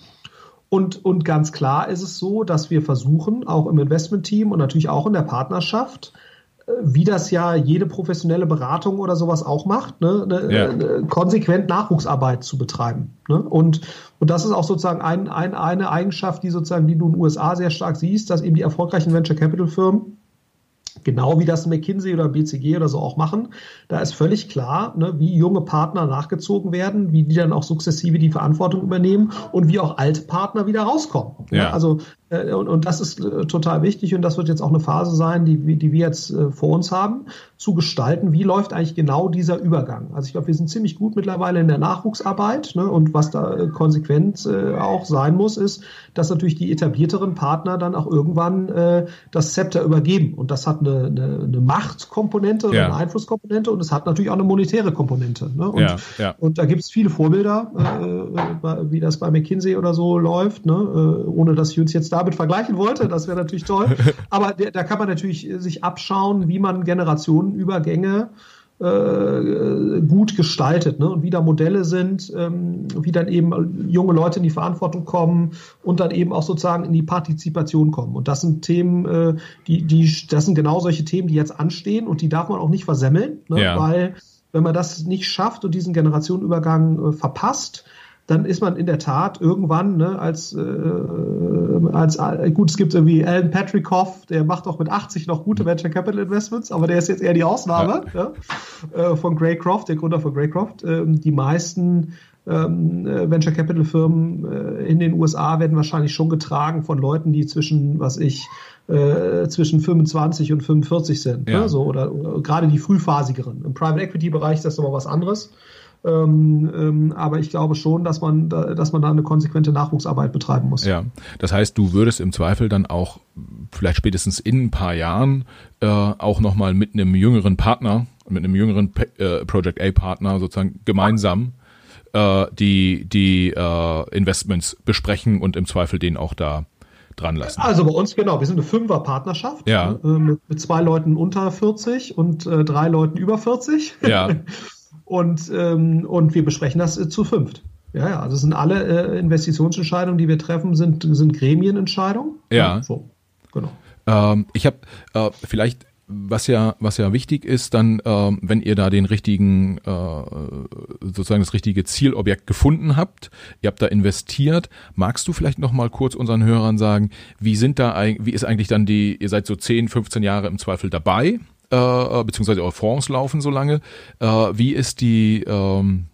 Und, und ganz klar ist es so, dass wir versuchen, auch im Investmentteam und natürlich auch in der Partnerschaft, wie das ja jede professionelle Beratung oder sowas auch macht, ne, ne, ja. ne, konsequent Nachwuchsarbeit zu betreiben. Ne? Und, und das ist auch sozusagen ein, ein, eine Eigenschaft, die sozusagen, die du in den USA sehr stark siehst, dass eben die erfolgreichen Venture Capital Firmen Genau wie das McKinsey oder BCG oder so auch machen. Da ist völlig klar, ne, wie junge Partner nachgezogen werden, wie die dann auch sukzessive die Verantwortung übernehmen und wie auch alte Partner wieder rauskommen. Ja. Ne? Also äh, und, und das ist äh, total wichtig und das wird jetzt auch eine Phase sein, die, die wir jetzt äh, vor uns haben, zu gestalten, wie läuft eigentlich genau dieser Übergang. Also ich glaube, wir sind ziemlich gut mittlerweile in der Nachwuchsarbeit ne? und was da konsequent äh, auch sein muss, ist, dass natürlich die etablierteren Partner dann auch irgendwann äh, das Zepter übergeben und das hat eine, eine, eine Machtkomponente ja. eine Einflusskomponente und es hat natürlich auch eine monetäre Komponente. Ne? Und, ja, ja. und da gibt es viele Vorbilder, äh, wie das bei McKinsey oder so läuft, ne? ohne dass ich uns jetzt da damit vergleichen wollte. Das wäre natürlich toll. Aber da kann man natürlich sich abschauen, wie man Generationenübergänge äh, gut gestaltet ne? und wie da Modelle sind, ähm, wie dann eben junge Leute in die Verantwortung kommen und dann eben auch sozusagen in die Partizipation kommen. Und das sind Themen, äh, die, die, das sind genau solche Themen, die jetzt anstehen und die darf man auch nicht versemmeln, ne? ja. weil wenn man das nicht schafft und diesen Generationenübergang äh, verpasst, dann ist man in der Tat irgendwann ne, als, äh, als äh, gut, es gibt irgendwie Alan Patrickhoff, der macht auch mit 80 noch gute Venture Capital Investments, aber der ist jetzt eher die Ausnahme ja. Ja, äh, von Greycroft, der Gründer von Greycroft. Ähm, die meisten ähm, äh, Venture Capital Firmen äh, in den USA werden wahrscheinlich schon getragen von Leuten, die zwischen, was ich, äh, zwischen 25 und 45 sind, ne, ja. ne? so, oder, oder gerade die frühphasigeren. Im Private Equity Bereich ist das aber was anderes. Ähm, ähm, aber ich glaube schon, dass man, da, dass man da eine konsequente Nachwuchsarbeit betreiben muss. Ja, das heißt, du würdest im Zweifel dann auch vielleicht spätestens in ein paar Jahren äh, auch nochmal mit einem jüngeren Partner, mit einem jüngeren äh, Project A Partner sozusagen gemeinsam äh, die, die äh, Investments besprechen und im Zweifel den auch da dran lassen. Also bei uns, genau, wir sind eine Fünfer-Partnerschaft ja. äh, mit, mit, zwei Leuten unter 40 und äh, drei Leuten über 40. Ja. Und, ähm, und wir besprechen das äh, zu fünft. Ja, ja, also sind alle äh, Investitionsentscheidungen, die wir treffen, sind, sind Gremienentscheidungen. Ja. so, genau. Ähm, ich habe äh, vielleicht was ja, was ja wichtig ist, dann, ähm, wenn ihr da den richtigen, äh, sozusagen das richtige Zielobjekt gefunden habt, ihr habt da investiert, magst du vielleicht noch mal kurz unseren Hörern sagen, wie sind da, wie ist eigentlich dann die, ihr seid so 10, 15 Jahre im Zweifel dabei, äh, beziehungsweise eure Fonds laufen so lange. Äh, wie ist die ähm,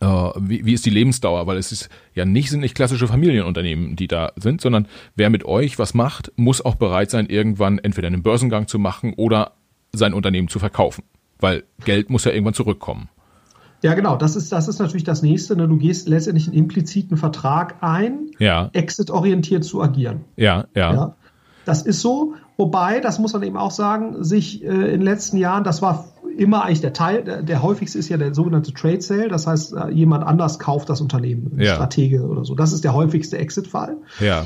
äh, wie, wie ist die Lebensdauer? Weil es ist ja nicht, sind nicht klassische Familienunternehmen, die da sind, sondern wer mit euch was macht, muss auch bereit sein, irgendwann entweder einen Börsengang zu machen oder sein Unternehmen zu verkaufen. Weil Geld muss ja irgendwann zurückkommen. Ja, genau. Das ist, das ist natürlich das nächste. Ne? Du gehst letztendlich einen impliziten Vertrag ein, ja. exit-orientiert zu agieren. Ja, ja, ja. Das ist so. Wobei, das muss man eben auch sagen, sich äh, in den letzten Jahren, das war immer eigentlich der Teil, der, der, häufigste ist ja der sogenannte Trade Sale, das heißt, äh, jemand anders kauft das Unternehmen, ja. Stratege oder so. Das ist der häufigste Exit-Fall. Ja.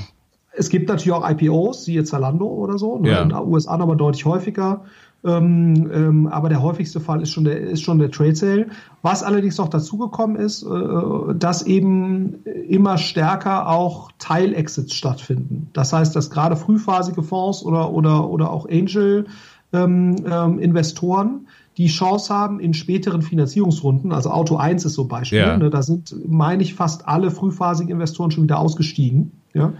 Es gibt natürlich auch IPOs, siehe Zalando oder so, ne, ja. in den USA aber deutlich häufiger. Ähm, ähm, aber der häufigste Fall ist schon der, ist schon der Trade Sale. Was allerdings noch dazugekommen ist, äh, dass eben immer stärker auch Teilexits stattfinden. Das heißt, dass gerade frühphasige Fonds oder, oder, oder auch Angel ähm, ähm, Investoren die Chance haben in späteren Finanzierungsrunden, also Auto 1 ist so ein Beispiel, ja. ne, da sind, meine ich, fast alle frühphasigen Investoren schon wieder ausgestiegen, ja,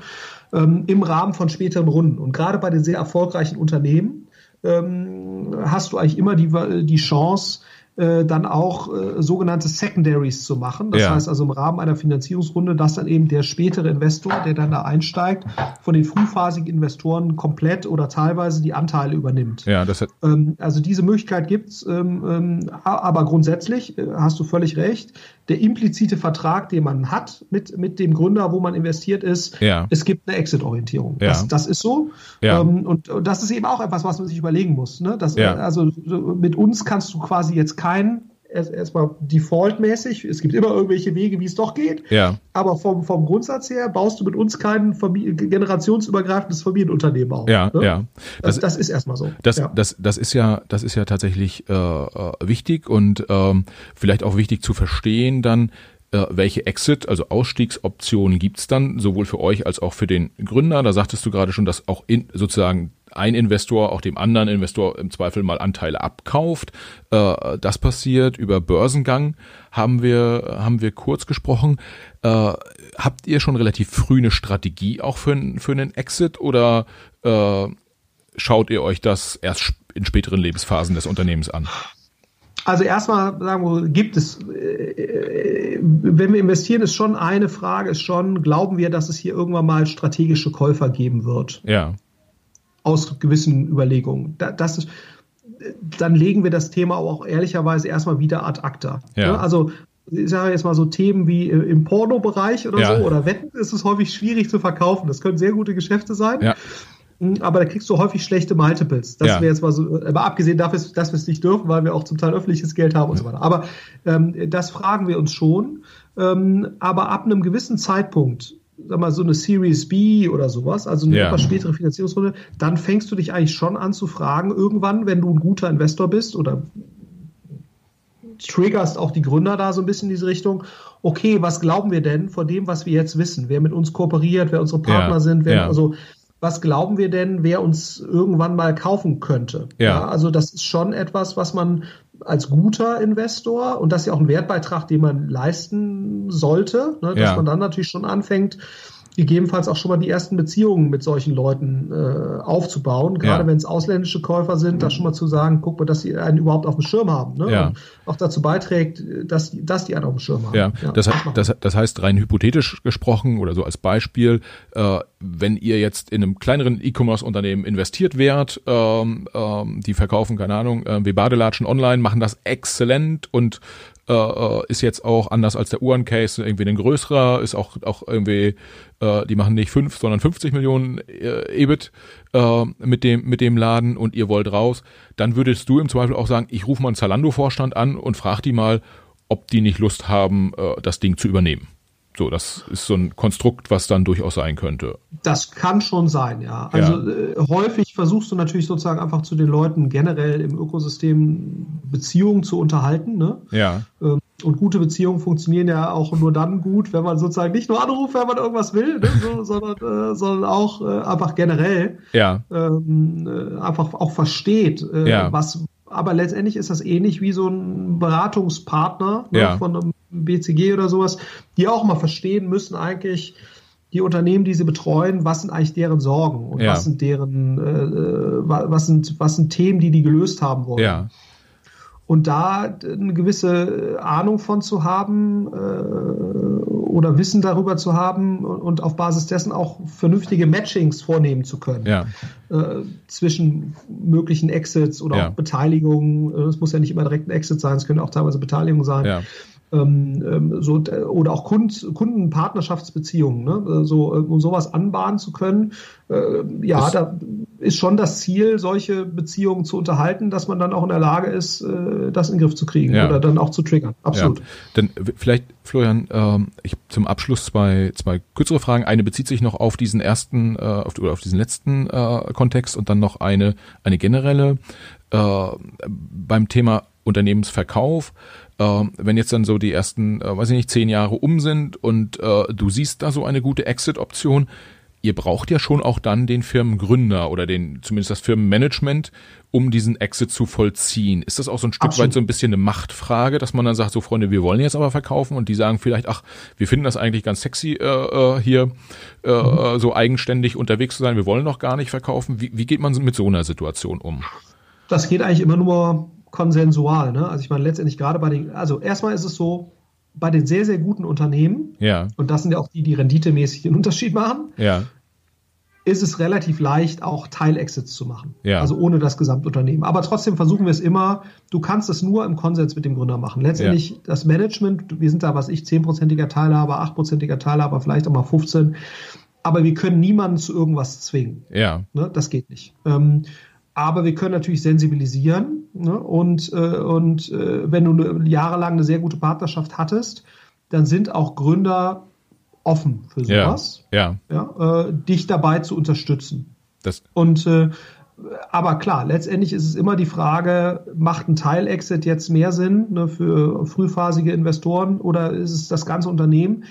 ähm, im Rahmen von späteren Runden. Und gerade bei den sehr erfolgreichen Unternehmen ähm, hast du eigentlich immer die, die Chance, äh, dann auch äh, sogenannte Secondaries zu machen. Das ja. heißt also im Rahmen einer Finanzierungsrunde, dass dann eben der spätere Investor, der dann da einsteigt, von den frühphasigen Investoren komplett oder teilweise die Anteile übernimmt. Ja, das ähm, also diese Möglichkeit gibt's, ähm, ähm, aber grundsätzlich äh, hast du völlig recht. Der implizite Vertrag, den man hat mit, mit dem Gründer, wo man investiert ist, ja. es gibt eine Exit-Orientierung. Ja. Das, das ist so. Ja. Ähm, und, und das ist eben auch etwas, was man sich überlegen muss. Ne? Das, Ja. Also mit uns kannst du quasi jetzt kein erst- erstmal defaultmäßig, es gibt immer irgendwelche Wege, wie es doch geht, ja. aber vom, vom Grundsatz her baust du mit uns kein Familie, generationsübergreifendes Familienunternehmen auf. Ja, ne? ja. Das, das ist erstmal so. Das, ja. das, das ist ja, das ist ja tatsächlich äh, äh, wichtig und ähm, vielleicht auch wichtig zu verstehen dann, äh, welche Exit, also Ausstiegsoptionen gibt's dann, sowohl für euch als auch für den Gründer. Da sagtest du gerade schon, dass auch in, sozusagen ein Investor auch dem anderen Investor im Zweifel mal Anteile abkauft. Äh, das passiert über Börsengang, haben wir, haben wir kurz gesprochen. Äh, habt ihr schon relativ früh eine Strategie auch für, für einen Exit oder äh, schaut ihr euch das erst in späteren Lebensphasen des Unternehmens an? Also erstmal sagen wir, gibt es, äh, wenn wir investieren, ist schon eine Frage, ist schon, glauben wir, dass es hier irgendwann mal strategische Käufer geben wird? Ja, aus gewissen Überlegungen. Da, das ist, dann legen wir das Thema auch ehrlicherweise erstmal wieder ad acta. Ja. Ne? Also ich sage jetzt mal so Themen wie äh, im Porno-Bereich oder Ja. so oder Wetten ist es häufig schwierig zu verkaufen. Das können sehr gute Geschäfte sein. ja, Mm, Aber da kriegst du häufig schlechte Multiples. Das Ja. wäre jetzt mal so, aber abgesehen dafür, dass wir es nicht dürfen, weil wir auch zum Teil öffentliches Geld haben und so weiter. Aber ähm, das fragen wir uns schon. Ähm, aber ab einem gewissen Zeitpunkt sag mal, so eine Series B oder sowas, also eine ja. etwas spätere Finanzierungsrunde, dann fängst du dich eigentlich schon an zu fragen, irgendwann, wenn du ein guter Investor bist oder triggerst auch die Gründer da so ein bisschen in diese Richtung, okay, was glauben wir denn von dem, was wir jetzt wissen? Wer mit uns kooperiert, wer unsere Partner ja. sind, wer, ja. also was glauben wir denn, wer uns irgendwann mal kaufen könnte? Ja. ja. Also das ist schon etwas, was man als guter Investor und das ist ja auch ein Wertbeitrag, den man leisten sollte, ne, dass ja. man dann natürlich schon anfängt, gegebenenfalls auch schon mal die ersten Beziehungen mit solchen Leuten äh, aufzubauen, gerade ja. wenn es ausländische Käufer sind, da schon mal zu sagen, guck mal, dass sie einen überhaupt auf dem Schirm haben. Ne? Ja. Und auch dazu beiträgt, dass, die, dass die einen auf dem Schirm haben. Ja, ja das, das, das, heißt rein hypothetisch gesprochen oder so als Beispiel, äh, wenn ihr jetzt in einem kleineren E-Commerce-Unternehmen investiert wärt, ähm, ähm, die verkaufen, keine Ahnung, äh, wie Badelatschen online, machen das exzellent und äh, ist jetzt auch anders als der Uhren-Case irgendwie ein größerer, ist auch, auch irgendwie, äh, die machen nicht fünf, sondern 50 Millionen äh, EBIT äh, mit, dem, mit dem Laden und ihr wollt raus, dann würdest du im Zweifel auch sagen, ich rufe mal einen Zalando-Vorstand an und frag die mal, ob die nicht Lust haben, äh, das Ding zu übernehmen. So, das ist so ein Konstrukt, was dann durchaus sein könnte. Das kann schon sein, ja. Also ja. Äh, häufig versuchst du natürlich sozusagen einfach zu den Leuten generell im Ökosystem Beziehungen zu unterhalten. Ne? Ja. Ähm, und gute Beziehungen funktionieren ja auch nur dann gut, wenn man sozusagen nicht nur anruft, wenn man irgendwas will, ne, so, sondern, äh, sondern auch äh, einfach generell ja. ähm, äh, einfach auch versteht, äh, ja. was. Aber letztendlich ist das ähnlich wie so ein Beratungspartner ne, ja. von einem BCG oder sowas, die auch mal verstehen müssen eigentlich, die Unternehmen, die sie betreuen, was sind eigentlich deren Sorgen und ja. was sind deren, äh, äh was sind, was sind Themen, die die gelöst haben wollen. Ja. Und da eine gewisse Ahnung von zu haben äh, oder Wissen darüber zu haben und auf Basis dessen auch vernünftige Matchings vornehmen zu können ja. äh, zwischen möglichen Exits oder Beteiligungen. Es muss ja nicht immer direkt ein Exit sein, es können auch teilweise Beteiligungen sein. Ähm, ähm so, oder auch Kund, Kundenpartnerschaftsbeziehungen, ne? so, äh, um sowas anbahnen zu können. Äh, ja, das da ist schon das Ziel, solche Beziehungen zu unterhalten, dass man dann auch in der Lage ist, äh, das in den Griff zu kriegen ja. oder dann auch zu triggern. Absolut. Ja. Dann vielleicht, Florian, äh, ich zum Abschluss zwei, zwei kürzere Fragen. Eine bezieht sich noch auf diesen ersten äh, auf, oder auf diesen letzten äh, Kontext und dann noch eine, eine generelle äh, beim Thema Unternehmensverkauf äh, wenn jetzt dann so die ersten, äh, weiß ich nicht, zehn Jahre um sind und äh, du siehst da so eine gute Exit-Option, ihr braucht ja schon auch dann den Firmengründer oder den, zumindest das Firmenmanagement, um diesen Exit zu vollziehen. Ist das auch so ein Stück Absolut. weit so ein bisschen eine Machtfrage, dass man dann sagt, so Freunde, wir wollen jetzt aber verkaufen und die sagen vielleicht, ach, wir finden das eigentlich ganz sexy, äh, äh hier äh, mhm. so eigenständig unterwegs zu sein, wir wollen noch gar nicht verkaufen. Wie, wie geht man mit so einer Situation um? Das geht eigentlich immer nur konsensual. Ne? Also ich meine, letztendlich gerade bei den, also erstmal ist es so, bei den sehr, sehr guten Unternehmen, ja. und das sind ja auch die, die renditemäßig den Unterschied machen, ja. ist es relativ leicht, auch Teilexits zu machen. Ja. Also ohne das Gesamtunternehmen. Aber trotzdem versuchen wir es immer, du kannst es nur im Konsens mit dem Gründer machen. Letztendlich ja. das Management, wir sind da, was ich, 10%iger Teilhaber, 8%iger Teilhaber, vielleicht auch mal 15. Aber wir können niemanden zu irgendwas zwingen. Ja. Ne? Das geht nicht. Ähm, aber wir können natürlich sensibilisieren. Ne? Und, äh, und äh, wenn du jahrelang eine sehr gute Partnerschaft hattest, dann sind auch Gründer offen für sowas. Ja. ja. ja äh, dich dabei zu unterstützen. Das und äh, aber klar, letztendlich ist es immer die Frage, macht ein Teil-Exit jetzt mehr Sinn ne, für frühphasige Investoren oder ist es das ganze Unternehmen?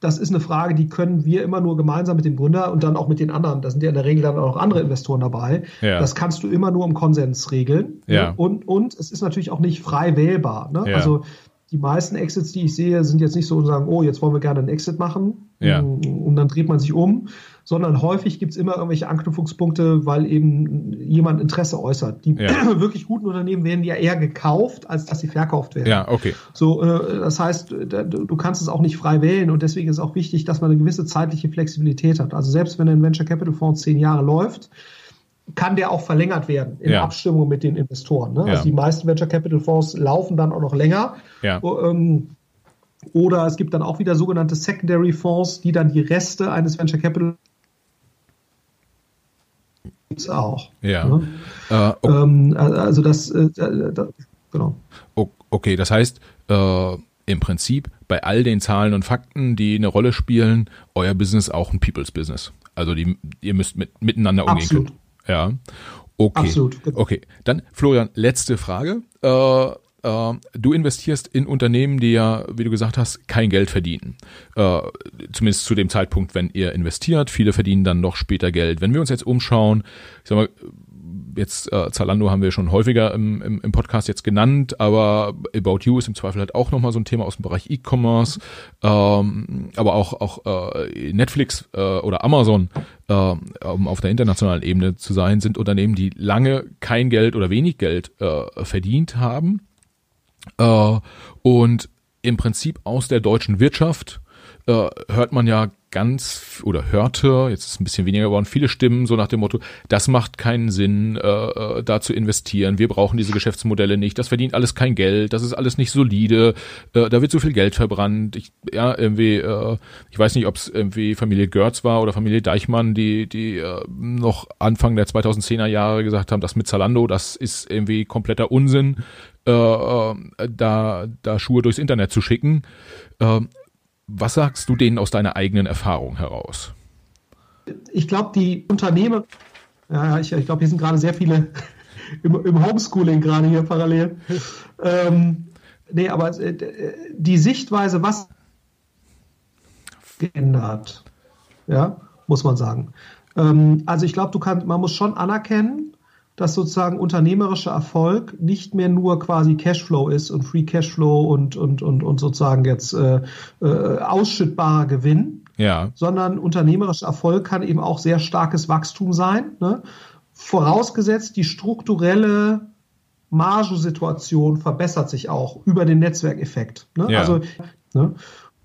Das ist eine Frage, die können wir immer nur gemeinsam mit dem Gründer und dann auch mit den anderen, da sind ja in der Regel dann auch andere Investoren dabei. Ja. Das kannst du immer nur im Konsens regeln. Ja. Und, und es ist natürlich auch nicht frei wählbar. Ne? Ja. Also die meisten Exits, die ich sehe, sind jetzt nicht so und sagen, oh, jetzt wollen wir gerne einen Exit machen. Ja. Und dann dreht man sich um, sondern häufig gibt es immer irgendwelche Anknüpfungspunkte, weil eben jemand Interesse äußert. Die ja. wirklich guten Unternehmen werden ja eher gekauft, als dass sie verkauft werden. Ja, okay. So, äh, das heißt, du kannst es auch nicht frei wählen und deswegen ist es auch wichtig, dass man eine gewisse zeitliche Flexibilität hat. Also selbst wenn ein Venture Capital Fonds zehn Jahre läuft, kann der auch verlängert werden in ja. Abstimmung mit den Investoren. Ne? Ja. Also die meisten Venture Capital Fonds laufen dann auch noch länger. Ja. Ähm, oder es gibt dann auch wieder sogenannte Secondary Fonds, die dann die Reste eines Venture Capital gibt's auch. Ja. Ne? Äh, okay. ähm, also das, äh, das, genau. Okay, das heißt, äh, im Prinzip bei all den Zahlen und Fakten, die eine Rolle spielen, euer Business auch ein People's Business. Also die, ihr müsst mit, miteinander umgehen Absolut. können. Ja. Okay. Absolut. Okay. Dann, Florian, letzte Frage. Äh, äh, du investierst in Unternehmen, die ja, wie du gesagt hast, kein Geld verdienen. Äh, zumindest zu dem Zeitpunkt, wenn ihr investiert. Viele verdienen dann noch später Geld. Wenn wir uns jetzt umschauen, ich sag mal, jetzt äh, Zalando haben wir schon häufiger im, im, im Podcast jetzt genannt, aber About You ist im Zweifel halt auch nochmal so ein Thema aus dem Bereich E-Commerce, ähm, aber auch, auch äh, Netflix äh, oder Amazon, äh, um auf der internationalen Ebene zu sein, sind Unternehmen, die lange kein Geld oder wenig Geld äh, verdient haben äh, und im Prinzip aus der deutschen Wirtschaft äh, hört man ja ganz oder hörte, jetzt ist ein bisschen weniger geworden, viele Stimmen so nach dem Motto, das macht keinen Sinn, äh, äh, da zu investieren, wir brauchen diese Geschäftsmodelle nicht, das verdient alles kein Geld, das ist alles nicht solide, äh, da wird so viel Geld verbrannt. Ich, ja, irgendwie, äh, ich weiß nicht, ob es irgendwie Familie Görz war oder Familie Deichmann, die, die äh, noch Anfang der 2010er Jahre gesagt haben, das mit Zalando, das ist irgendwie kompletter Unsinn, äh, äh, da, da Schuhe durchs Internet zu schicken. Äh, was sagst du denen aus deiner eigenen Erfahrung heraus? Ich glaube, die Unternehmen, ja, ich, ich glaube, hier sind gerade sehr viele im, im Homeschooling gerade hier parallel. ähm, nee, aber äh, die Sichtweise, was geändert, ja, muss man sagen. Ähm, also ich glaube, du kannst, man muss schon anerkennen, dass sozusagen unternehmerischer Erfolg nicht mehr nur quasi Cashflow ist und Free Cashflow und, und, und, und sozusagen jetzt äh, äh, ausschüttbarer Gewinn, Ja. sondern unternehmerischer Erfolg kann eben auch sehr starkes Wachstum sein. Ne? Vorausgesetzt, die strukturelle Margensituation verbessert sich auch über den Netzwerkeffekt. Ne? Ja. Also, ne?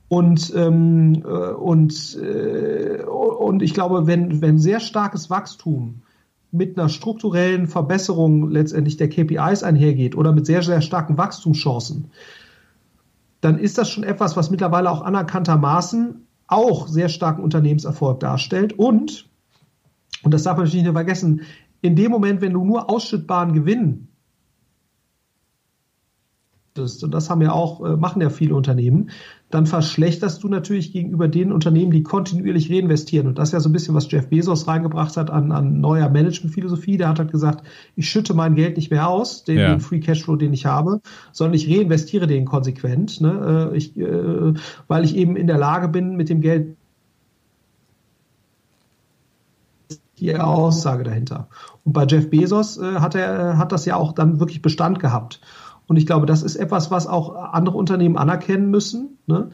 Und, ähm, äh, und, äh, und ich glaube, wenn, wenn sehr starkes Wachstum mit einer strukturellen Verbesserung letztendlich der KPIs einhergeht oder mit sehr, sehr starken Wachstumschancen, dann ist das schon etwas, was mittlerweile auch anerkanntermaßen auch sehr starken Unternehmenserfolg darstellt. Und, und das darf man natürlich nicht vergessen, in dem Moment, wenn du nur ausschüttbaren Gewinn und das haben ja auch, äh, machen ja viele Unternehmen, dann verschlechterst du natürlich gegenüber den Unternehmen, die kontinuierlich reinvestieren. Und das ist ja so ein bisschen, was Jeff Bezos reingebracht hat an, an neuer Managementphilosophie. Der hat halt gesagt, ich schütte mein Geld nicht mehr aus, den, Ja. den Free Cashflow, den ich habe, sondern ich reinvestiere den konsequent, ne? Äh, ich, äh, weil ich eben in der Lage bin, mit dem Geld die Aussage dahinter. Und bei Jeff Bezos äh, hat er hat das ja auch dann wirklich Bestand gehabt. Und ich glaube, das ist etwas, was auch andere Unternehmen anerkennen müssen, ne?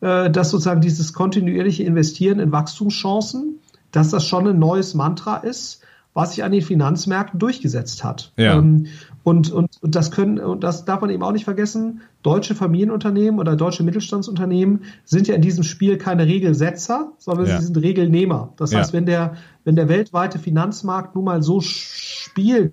äh, dass sozusagen dieses kontinuierliche Investieren in Wachstumschancen, dass das schon ein neues Mantra ist, was sich an den Finanzmärkten durchgesetzt hat. Ja. Ähm, und, und, und das können, und das darf man eben auch nicht vergessen, deutsche Familienunternehmen oder deutsche Mittelstandsunternehmen sind ja in diesem Spiel keine Regelsetzer, sondern Ja. sie sind Regelnehmer. Das Ja. heißt, wenn der, wenn der weltweite Finanzmarkt nun mal so spielt,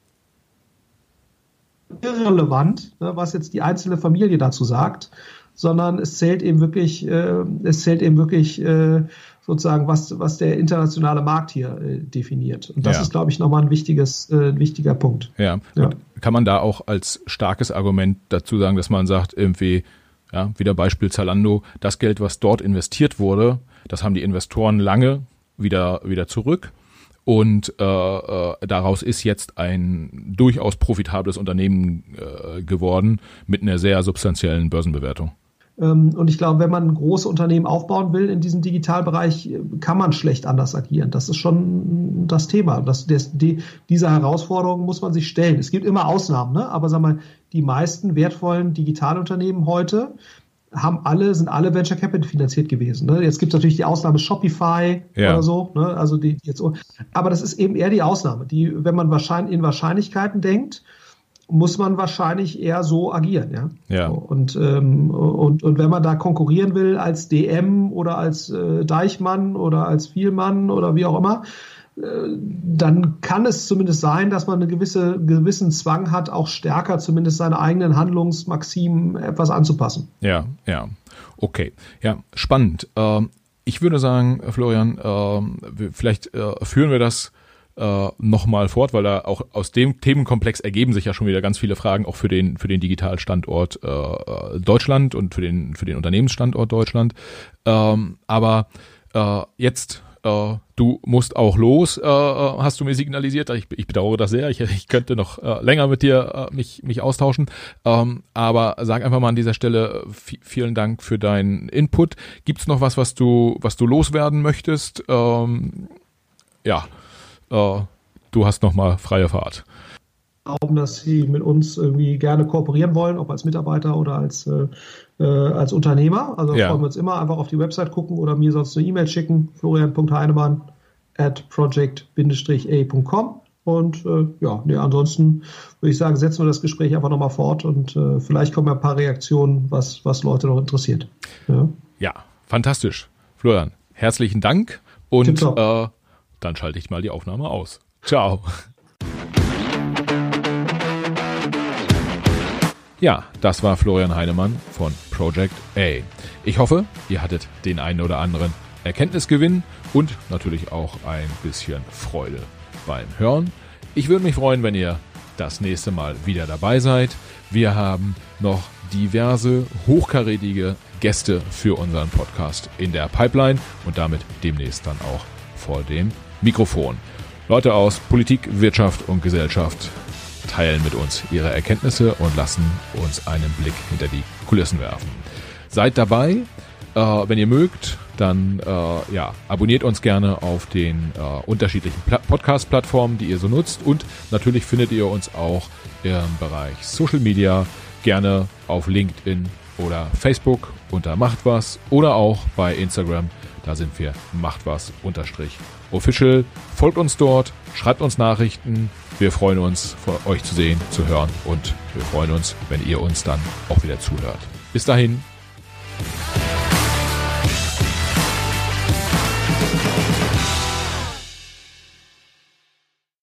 irrelevant, ne, was jetzt die einzelne Familie dazu sagt, sondern es zählt eben wirklich, äh, es zählt eben wirklich äh, sozusagen, was, was der internationale Markt hier äh, definiert. Und das Ja. ist, glaube ich, nochmal ein wichtiges, äh, wichtiger Punkt. Ja. Ja. Kann man da auch als starkes Argument dazu sagen, dass man sagt, irgendwie, ja, wieder Beispiel Zalando, das Geld, was dort investiert wurde, das haben die Investoren lange wieder, wieder zurück. Und äh, äh, daraus ist jetzt ein durchaus profitables Unternehmen äh, geworden mit einer sehr substanziellen Börsenbewertung. Ähm, Und ich glaube, wenn man große Unternehmen aufbauen will in diesem Digitalbereich, äh, kann man schlecht anders agieren. Das ist schon das Thema. Das, das, die, diese Herausforderung muss man sich stellen. Es gibt immer Ausnahmen, ne? aber sag mal, die meisten wertvollen Digitalunternehmen heute haben alle, sind alle Venture Capital finanziert gewesen. Ne? Jetzt gibt es natürlich die Ausnahme Shopify Ja. oder so, ne? also die, die jetzt, aber das ist eben eher die Ausnahme. Die, wenn man wahrscheinlich in Wahrscheinlichkeiten denkt, muss man wahrscheinlich eher so agieren, ja. Ja. So, Und, ähm, und, und wenn man da konkurrieren will als DM oder als äh, Deichmann oder als Vielmann oder wie auch immer, dann kann es zumindest sein, dass man einen gewisse, gewissen Zwang hat, auch stärker zumindest seine eigenen Handlungsmaximen etwas anzupassen. Ja, ja. Okay. Ja, spannend. Ähm, ich würde sagen, Florian, ähm, vielleicht äh, führen wir das äh, nochmal fort, weil da auch aus dem Themenkomplex ergeben sich ja schon wieder ganz viele Fragen, auch für den für den Digitalstandort äh, Deutschland und für den für den Unternehmensstandort Deutschland. Ähm, aber jetzt äh, du musst auch los, äh, äh, hast du mir signalisiert. Ich, ich bedauere das sehr. Ich, ich könnte noch äh, länger mit dir äh, mich, mich austauschen. Ähm, aber sag einfach mal an dieser Stelle vielen Dank für deinen Input. Gibt's noch was, was du, was du loswerden möchtest? Ähm, ja, äh, du hast noch mal freie Fahrt glauben, dass sie mit uns irgendwie gerne kooperieren wollen, ob als Mitarbeiter oder als äh, äh, als Unternehmer. Also ja. freuen wir uns immer einfach auf die Website gucken oder mir sonst eine E-Mail schicken, florian.heinemann at project-a.com. Und äh, ja, nee, ansonsten würde ich sagen, setzen wir das Gespräch einfach nochmal fort und äh, vielleicht kommen ja ein paar Reaktionen, was, was Leute noch interessiert. Ja, ja fantastisch. Florian, herzlichen Dank und äh, dann schalte ich mal die Aufnahme aus. Ciao. Ja, das war Florian Heinemann von Project A. Ich hoffe, ihr hattet den einen oder anderen Erkenntnisgewinn und natürlich auch ein bisschen Freude beim Hören. Ich würde mich freuen, wenn ihr das nächste Mal wieder dabei seid. Wir haben noch diverse hochkarätige Gäste für unseren Podcast in der Pipeline und damit demnächst dann auch vor dem Mikrofon. Leute aus Politik, Wirtschaft und Gesellschaft teilen mit uns ihre Erkenntnisse und lassen uns einen Blick hinter die Kulissen werfen. Seid dabei, äh, wenn ihr mögt, dann äh, ja, abonniert uns gerne auf den äh, unterschiedlichen Podcast-Plattformen, die ihr so nutzt. Und natürlich findet ihr uns auch im Bereich Social Media gerne auf LinkedIn oder Facebook unter Macht was oder auch bei Instagram. Da sind wir Macht was unterstrich official. Folgt uns dort, schreibt uns Nachrichten, wir freuen uns, von euch zu sehen, zu hören und wir freuen uns, wenn ihr uns dann auch wieder zuhört. Bis dahin.